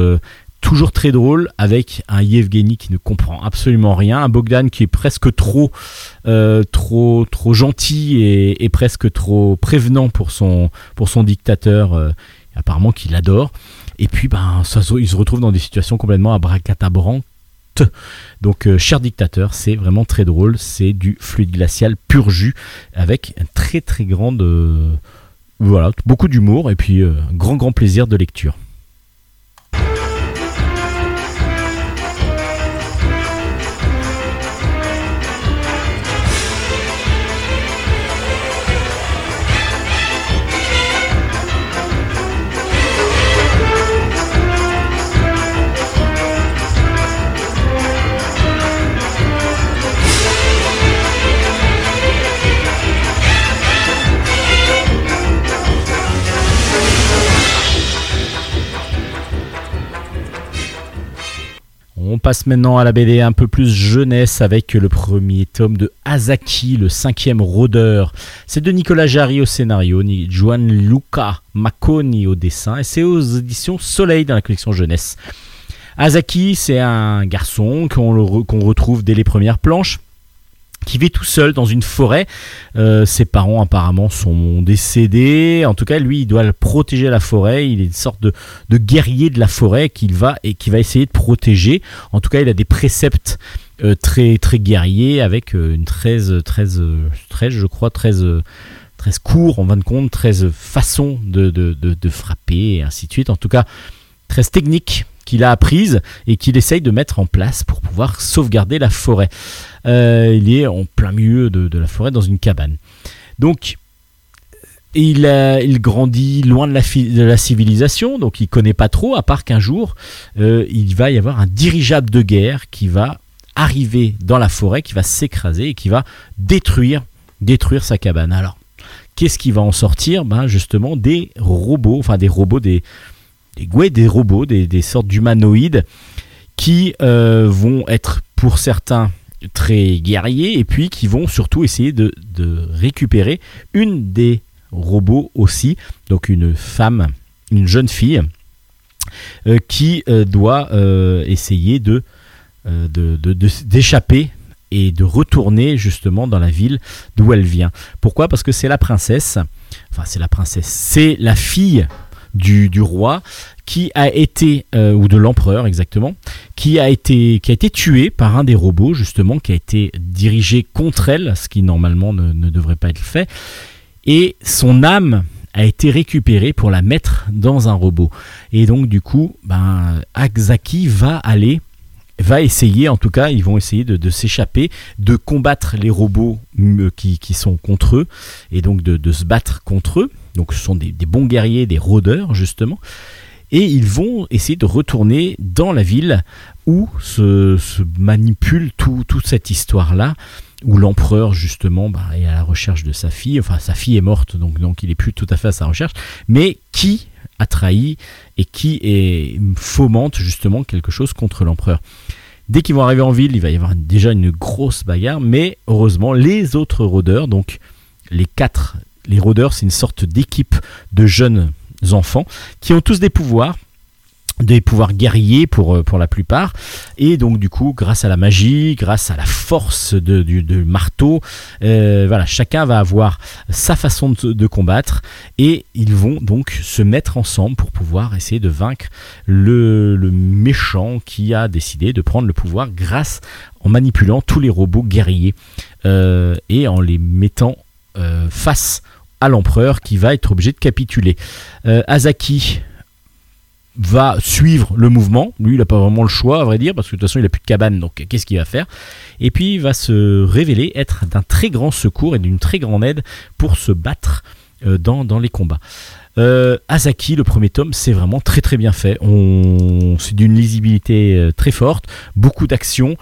toujours très drôle avec un Yevgeny qui ne comprend absolument rien, un Bogdan qui est presque trop, trop gentil et, presque trop prévenant pour son, dictateur, apparemment qu'il adore. Et puis, ben, il se retrouve dans des situations complètement abracadabrantes. Donc, euh, cher dictateur, c'est vraiment très drôle. C'est du fluide glacial pur jus avec un très très grande. Euh, voilà, beaucoup d'humour et puis euh, un grand grand plaisir de lecture. On passe maintenant à la BD un peu plus jeunesse avec le premier tome de Azaki, le cinquième rôdeur. C'est de Nicolas Jarry au scénario, Juan Luca Maconi au dessin et c'est aux éditions Soleil dans la collection jeunesse. Azaki, c'est un garçon qu'on retrouve dès les premières planches qui vit tout seul dans une forêt. Euh, ses parents apparemment sont décédés. En tout cas, lui, il doit protéger la forêt. Il est une sorte de, guerrier de la forêt qu'il va et qui va essayer de protéger. En tout cas, il a des préceptes euh, très très guerriers avec euh, une 13, 13, 13, je crois, 13, 13 cours en fin de compte, 13 façons de, de, de frapper et ainsi de suite. En tout cas, 13 techniques qu'il a apprises et qu'il essaye de mettre en place pour pouvoir sauvegarder la forêt. Euh, il est en plein milieu de, la forêt dans une cabane. Donc, il, grandit loin de la, de la, civilisation, donc il connaît pas trop, à part qu'un jour, euh, il va y avoir un dirigeable de guerre qui va arriver dans la forêt, qui va s'écraser et qui va détruire, détruire sa cabane. Alors, qu'est-ce qui va en sortir? Ben Justement, des robots, enfin des robots, des, des, des robots, des, sortes d'humanoïdes qui euh, vont être pour certains très guerriers et puis qui vont surtout essayer de, récupérer une des robots aussi, donc une femme, une jeune fille euh, qui euh, doit essayer de d'échapper et de retourner justement dans la ville d'où elle vient. Pourquoi? Parce que c'est la princesse, enfin c'est la princesse, c'est la fille du, roi qui a été, euh, ou de l'empereur exactement, qui a, été, qui a été tué par un des robots justement, qui a été dirigé contre elle, ce qui normalement ne, devrait pas être fait, et son âme a été récupérée pour la mettre dans un robot. Et donc du coup, ben, Akzaki va aller va essayer, en tout cas, ils vont essayer de, s'échapper, de combattre les robots euh, qui, sont contre eux, et donc de, se battre contre eux. Donc ce sont des, bons guerriers, des rôdeurs, justement. Et ils vont essayer de retourner dans la ville où se, manipule toute cette histoire-là, où l'empereur, justement, bah, est à la recherche de sa fille. Enfin, sa fille est morte, donc, donc il n'est plus tout à fait à sa recherche. Mais qui a trahi et qui fomente justement quelque chose contre l'empereur. Dès qu'ils vont arriver en ville, il va y avoir déjà une grosse bagarre, mais heureusement, les autres rôdeurs, donc les quatre, les rôdeurs, c'est une sorte d'équipe de jeunes enfants qui ont tous des pouvoirs des pouvoirs guerriers pour, euh, pour la plupart. Et donc du coup, grâce à la magie, grâce à la force de, du, marteau, euh, voilà, chacun va avoir sa façon de, combattre et ils vont donc se mettre ensemble pour pouvoir essayer de vaincre le, méchant qui a décidé de prendre le pouvoir grâce en manipulant tous les robots guerriers euh, et en les mettant face à l'empereur qui va être obligé de capituler. Azaki va suivre le mouvement. Lui, il n'a pas vraiment le choix, à vrai dire, parce que de toute façon, il n'a plus de cabane, donc qu'est-ce qu'il va faire? Et puis, il va se révéler être d'un très grand secours et d'une très grande aide pour se battre euh, dans, les combats. Euh, Azaki, le premier tome, c'est vraiment très très bien fait. C'est d'une lisibilité euh, très forte, beaucoup d'action,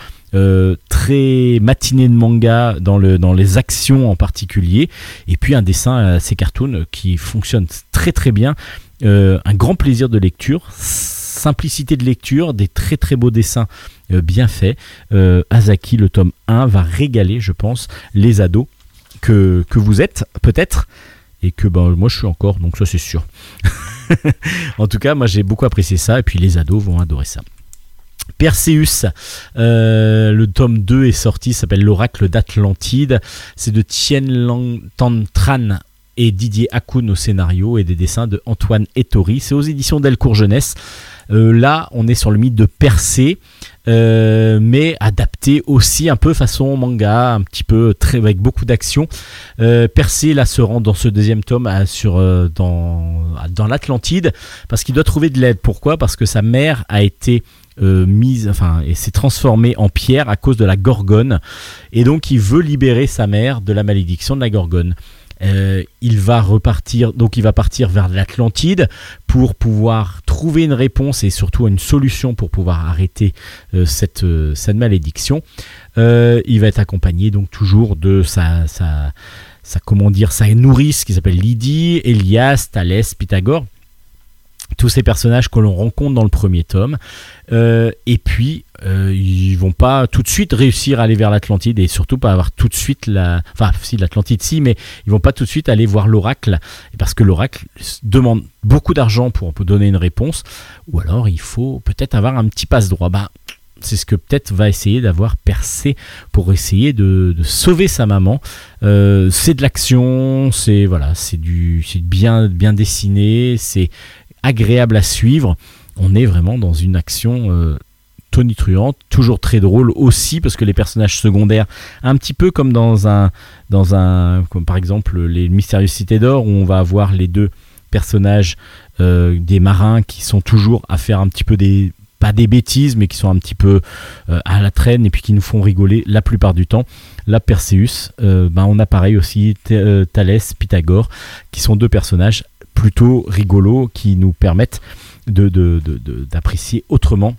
très matiné de manga dans, dans les actions en particulier, et puis un dessin assez cartoon qui fonctionne très très bien euh, un grand plaisir de lecture, simplicité de lecture, des très très beaux dessins euh, bien faits. Euh, Azaki, le tome 1, va régaler, je pense, les ados que, que vous êtes, peut-être. et que ben, moi je suis encore, donc ça c'est sûr. <laughs> en tout cas, moi j'ai beaucoup apprécié ça, et puis les ados vont adorer ça. Perseus, le tome 2 est sorti, s'appelle L'Oracle d'Atlantide. C'est de Tien Lang Tan Tran et Didier Hakoun au scénario et des dessins de Antoine Ettori. C'est aux éditions Delcourt Jeunesse. Euh, là, on est sur le mythe de Persée, euh, mais adapté aussi un peu façon manga, un petit peu avec beaucoup d'action. Euh, Persée, là, se rend dans ce deuxième tome sur, dans, dans l'Atlantide parce qu'il doit trouver de l'aide. Pourquoi? Parce que sa mère a été mise, enfin, et s'est transformée en pierre à cause de la Gorgone, et donc il veut libérer sa mère de la malédiction de la Gorgone. Euh, il va repartir, donc il va partir vers l'Atlantide pour pouvoir trouver une réponse et surtout une solution pour pouvoir arrêter euh, cette, euh, cette, malédiction. il va être accompagné donc toujours de sa, sa, sa comment dire, sa nourrice qui s'appelle Lydie, Elias, Thalès, Pythagore tous ces personnages que l'on rencontre dans le premier tome. Et puis, euh, ils vont pas tout de suite réussir à aller vers l'Atlantide et surtout pas avoir tout de suite la. Enfin, si l'Atlantide, si, mais ils vont pas tout de suite aller voir l'oracle parce que l'oracle demande beaucoup d'argent pour, donner une réponse. Ou alors, il faut peut-être avoir un petit passe-droit. Ben, c'est ce que peut-être va essayer d'avoir percé pour essayer de, sauver sa maman. Euh, c'est de l'action, c'est voilà, c'est du, bien, bien dessiné, c'est agréable à suivre. On est vraiment dans une action euh, tonitruante, toujours très drôle aussi parce que les personnages secondaires, un petit peu comme dans un, dans comme par exemple les mystérieuses cités d'or où on va avoir les deux personnages euh, des marins qui sont toujours à faire un petit peu des pas des bêtises mais qui sont un petit peu euh, à la traîne et puis qui nous font rigoler la plupart du temps. La Perseus, ben on a pareil aussi Thalès, Pythagore qui sont deux personnages plutôt rigolos qui nous permettent d'apprécier autrement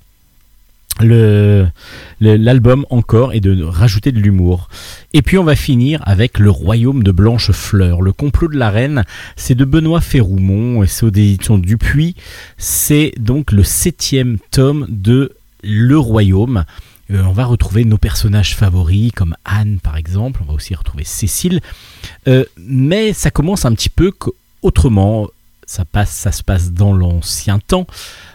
l'album encore et de rajouter de l'humour. Et puis on va finir avec Le Royaume de Blanche Fleur. Le complot de la reine, c'est de Benoît Ferroumont et c'est aux éditions Dupuis. C'est donc le septième tome de Le Royaume. Euh, on va retrouver nos personnages favoris comme Anne par exemple, on va aussi retrouver Cécile. Euh, mais ça commence un petit peu autrement. Ça, passe, ça se passe dans l'ancien temps.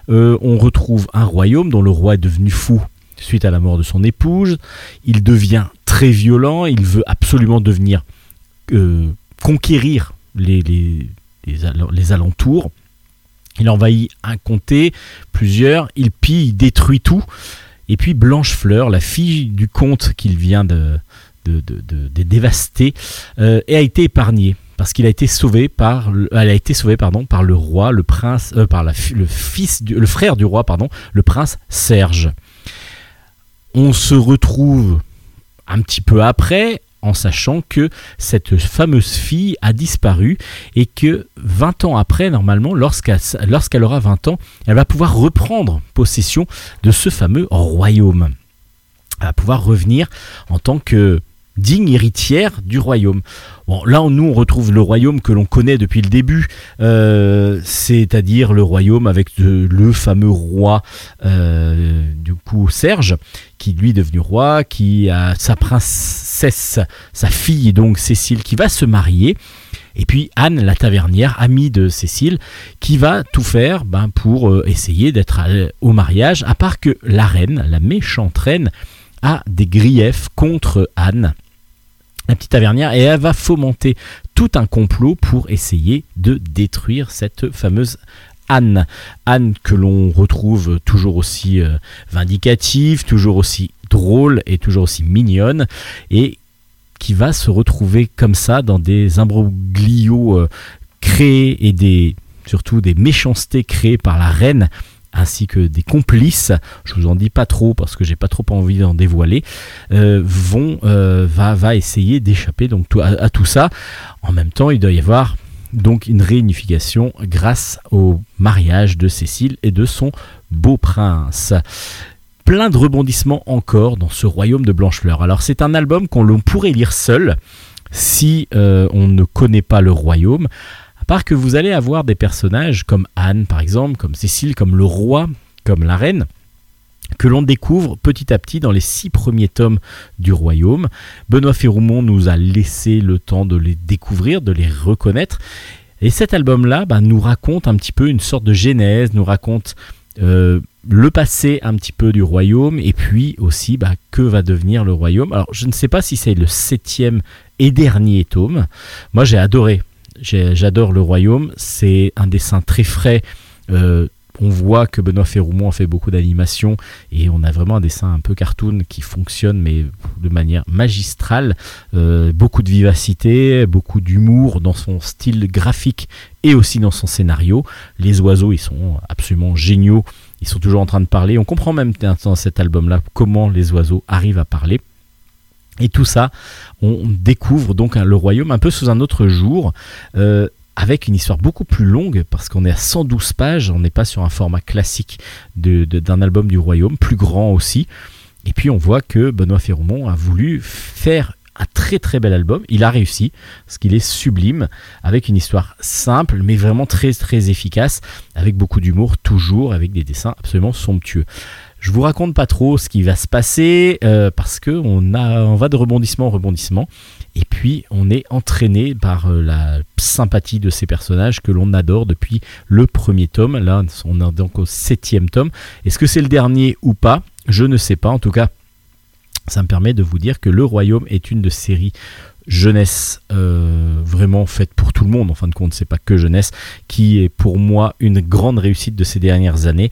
Euh, on retrouve un royaume dont le roi est devenu fou suite à la mort de son épouse. Il devient très violent. Il veut absolument devenir euh, conquérir les, alentours. Il envahit un comté, plusieurs. Il pille, il détruit tout. Et puis Blanche Fleur, la fille du comte qu'il vient de, dévaster, euh, a été épargnée parce qu'il a été sauvé par, elle a été sauvée par le roi, le prince, euh, par le frère du roi le prince Serge. On se retrouve un petit peu après en sachant que cette fameuse fille a disparu et que 20 ans après, normalement, lorsqu'elle aura 20 ans, elle va pouvoir reprendre possession de ce fameux royaume. Elle va pouvoir revenir en tant que digne héritière du royaume. Bon, là, nous, on retrouve le royaume que l'on connaît depuis le début, euh, c'est-à-dire le royaume avec le fameux roi, euh, du Serge, qui lui est devenu roi, qui a sa princesse, sa fille, donc Cécile, qui va se marier. Et puis Anne, la tavernière, amie de Cécile, qui va tout faire ben, pour euh, essayer d'être au mariage, à part que la reine, la méchante reine, a des griefs contre Anne la petite tavernière, et elle va fomenter tout un complot pour essayer de détruire cette fameuse Anne. Anne que l'on retrouve toujours aussi euh, vindicative, toujours aussi drôle et toujours aussi mignonne, et qui va se retrouver comme ça dans des imbroglios euh, créés et surtout des méchancetés créées par la reine ainsi que des complices, je vous en dis pas trop parce que j'ai pas trop envie d'en dévoiler, euh, vont euh, va, va essayer d'échapper donc à, tout ça. En même temps, il doit y avoir donc une réunification grâce au mariage de Cécile et de son beau prince. Plein de rebondissements encore dans ce royaume de Blanchefleur. Alors c'est un album qu'on pourrait lire seul si euh, on ne connaît pas le royaume part que vous allez avoir des personnages comme Anne par exemple, comme Cécile, comme le roi, comme la reine, que l'on découvre petit à petit dans les six premiers tomes du royaume. Benoît Ferroumont nous a laissé le temps de les découvrir, de les reconnaître. Et cet album-là bah, nous raconte un petit peu une sorte de genèse, nous raconte euh, le passé un petit peu du royaume et puis aussi bah, que va devenir le royaume. Alors je ne sais pas si c'est le septième et dernier tome. Moi j'ai adoré. J'adore le royaume. C'est un dessin très frais. Euh, on voit que Benoît Ferroumont a fait beaucoup d'animation et on a vraiment un dessin un peu cartoon qui fonctionne mais de manière magistrale. Euh, beaucoup de vivacité, beaucoup d'humour dans son style graphique et aussi dans son scénario. Les oiseaux, ils sont absolument géniaux. Ils sont toujours en train de parler. On comprend même dans cet album-là comment les oiseaux arrivent à parler. Et tout ça, on découvre donc le royaume un peu sous un autre jour. Euh, avec une histoire beaucoup plus longue, parce qu'on est à 112 pages, on n'est pas sur un format classique d'un album du royaume, plus grand aussi. Et puis on voit que Benoît Ferromont a voulu faire un très très bel album. Il a réussi, parce qu'il est sublime, avec une histoire simple, mais vraiment très très efficace, avec beaucoup d'humour, toujours, avec des dessins absolument somptueux. Je vous raconte pas trop ce qui va se passer, euh, parce que on, a, on va de rebondissement en rebondissement. Et puis on est entraîné par euh, la sympathie de ces personnages que l'on adore depuis le premier tome. Là, on est donc au septième tome. Est-ce que c'est le dernier ou pas? Je ne sais pas. En tout cas, ça me permet de vous dire que Le Royaume est une de séries jeunesse euh, vraiment faite pour tout le monde en fin de compte c'est pas que jeunesse qui est pour moi une grande réussite de ces dernières années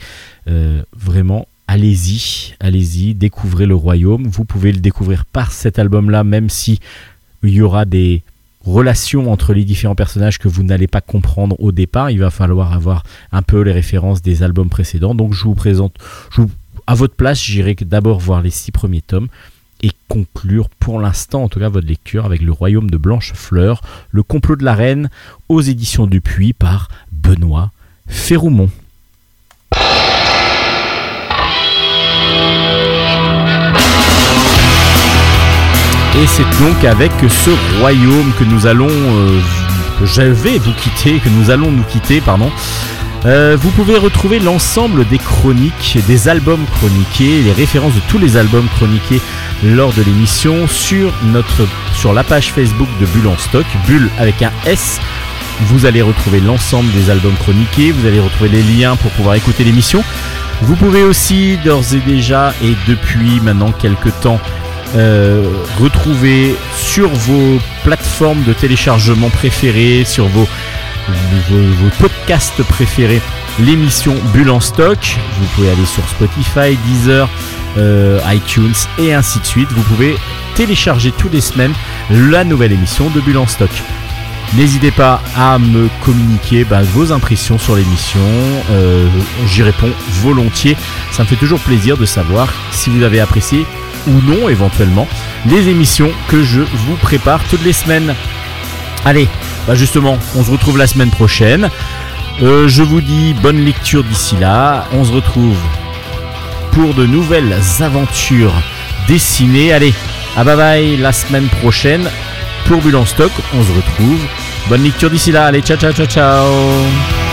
vraiment allez-y allez-y découvrez le royaume vous pouvez le découvrir par cet album là même si il y aura des relations entre les différents personnages que vous n'allez pas comprendre au départ. Il va falloir avoir un peu les références des albums précédents. Donc je vous présente, à votre place, j'irai d'abord voir les six premiers tomes et conclure pour l'instant en tout cas votre lecture avec le royaume de Blanche Fleur, le complot de la reine aux éditions Dupuis par Benoît Ferroumont. Et c'est donc avec ce royaume que nous allons, euh, que je vais vous quitter, que nous allons nous quitter, pardon. Euh, vous pouvez retrouver l'ensemble des chroniques, des albums chroniqués, les références de tous les albums chroniqués lors de l'émission sur sur la page Facebook de Bulle en stock, Bulle avec un S. Vous allez retrouver l'ensemble des albums chroniqués, vous allez retrouver les liens pour pouvoir écouter l'émission. Vous pouvez aussi d'ores et déjà et depuis maintenant quelques temps euh, retrouver sur vos plateformes de téléchargement préférées, sur vos, vos, podcasts préférés, l'émission Bulle en stock. Vous pouvez aller sur Spotify, Deezer, euh, iTunes et ainsi de suite. Vous pouvez télécharger tous les semaines la nouvelle émission de Bulle en stock. N'hésitez pas à me communiquer bah, vos impressions sur l'émission. Euh, j'y réponds volontiers. Ça me fait toujours plaisir de savoir si vous avez apprécié ou non éventuellement les émissions que je vous prépare toutes les semaines. Allez, bah justement, on se retrouve la semaine prochaine. Euh, je vous dis bonne lecture d'ici là. On se retrouve pour de nouvelles aventures dessinées. Allez, à bye bye la semaine prochaine pour Bulle stock. On se retrouve. Bonne lecture d'ici là. Allez, ciao ciao ciao ciao.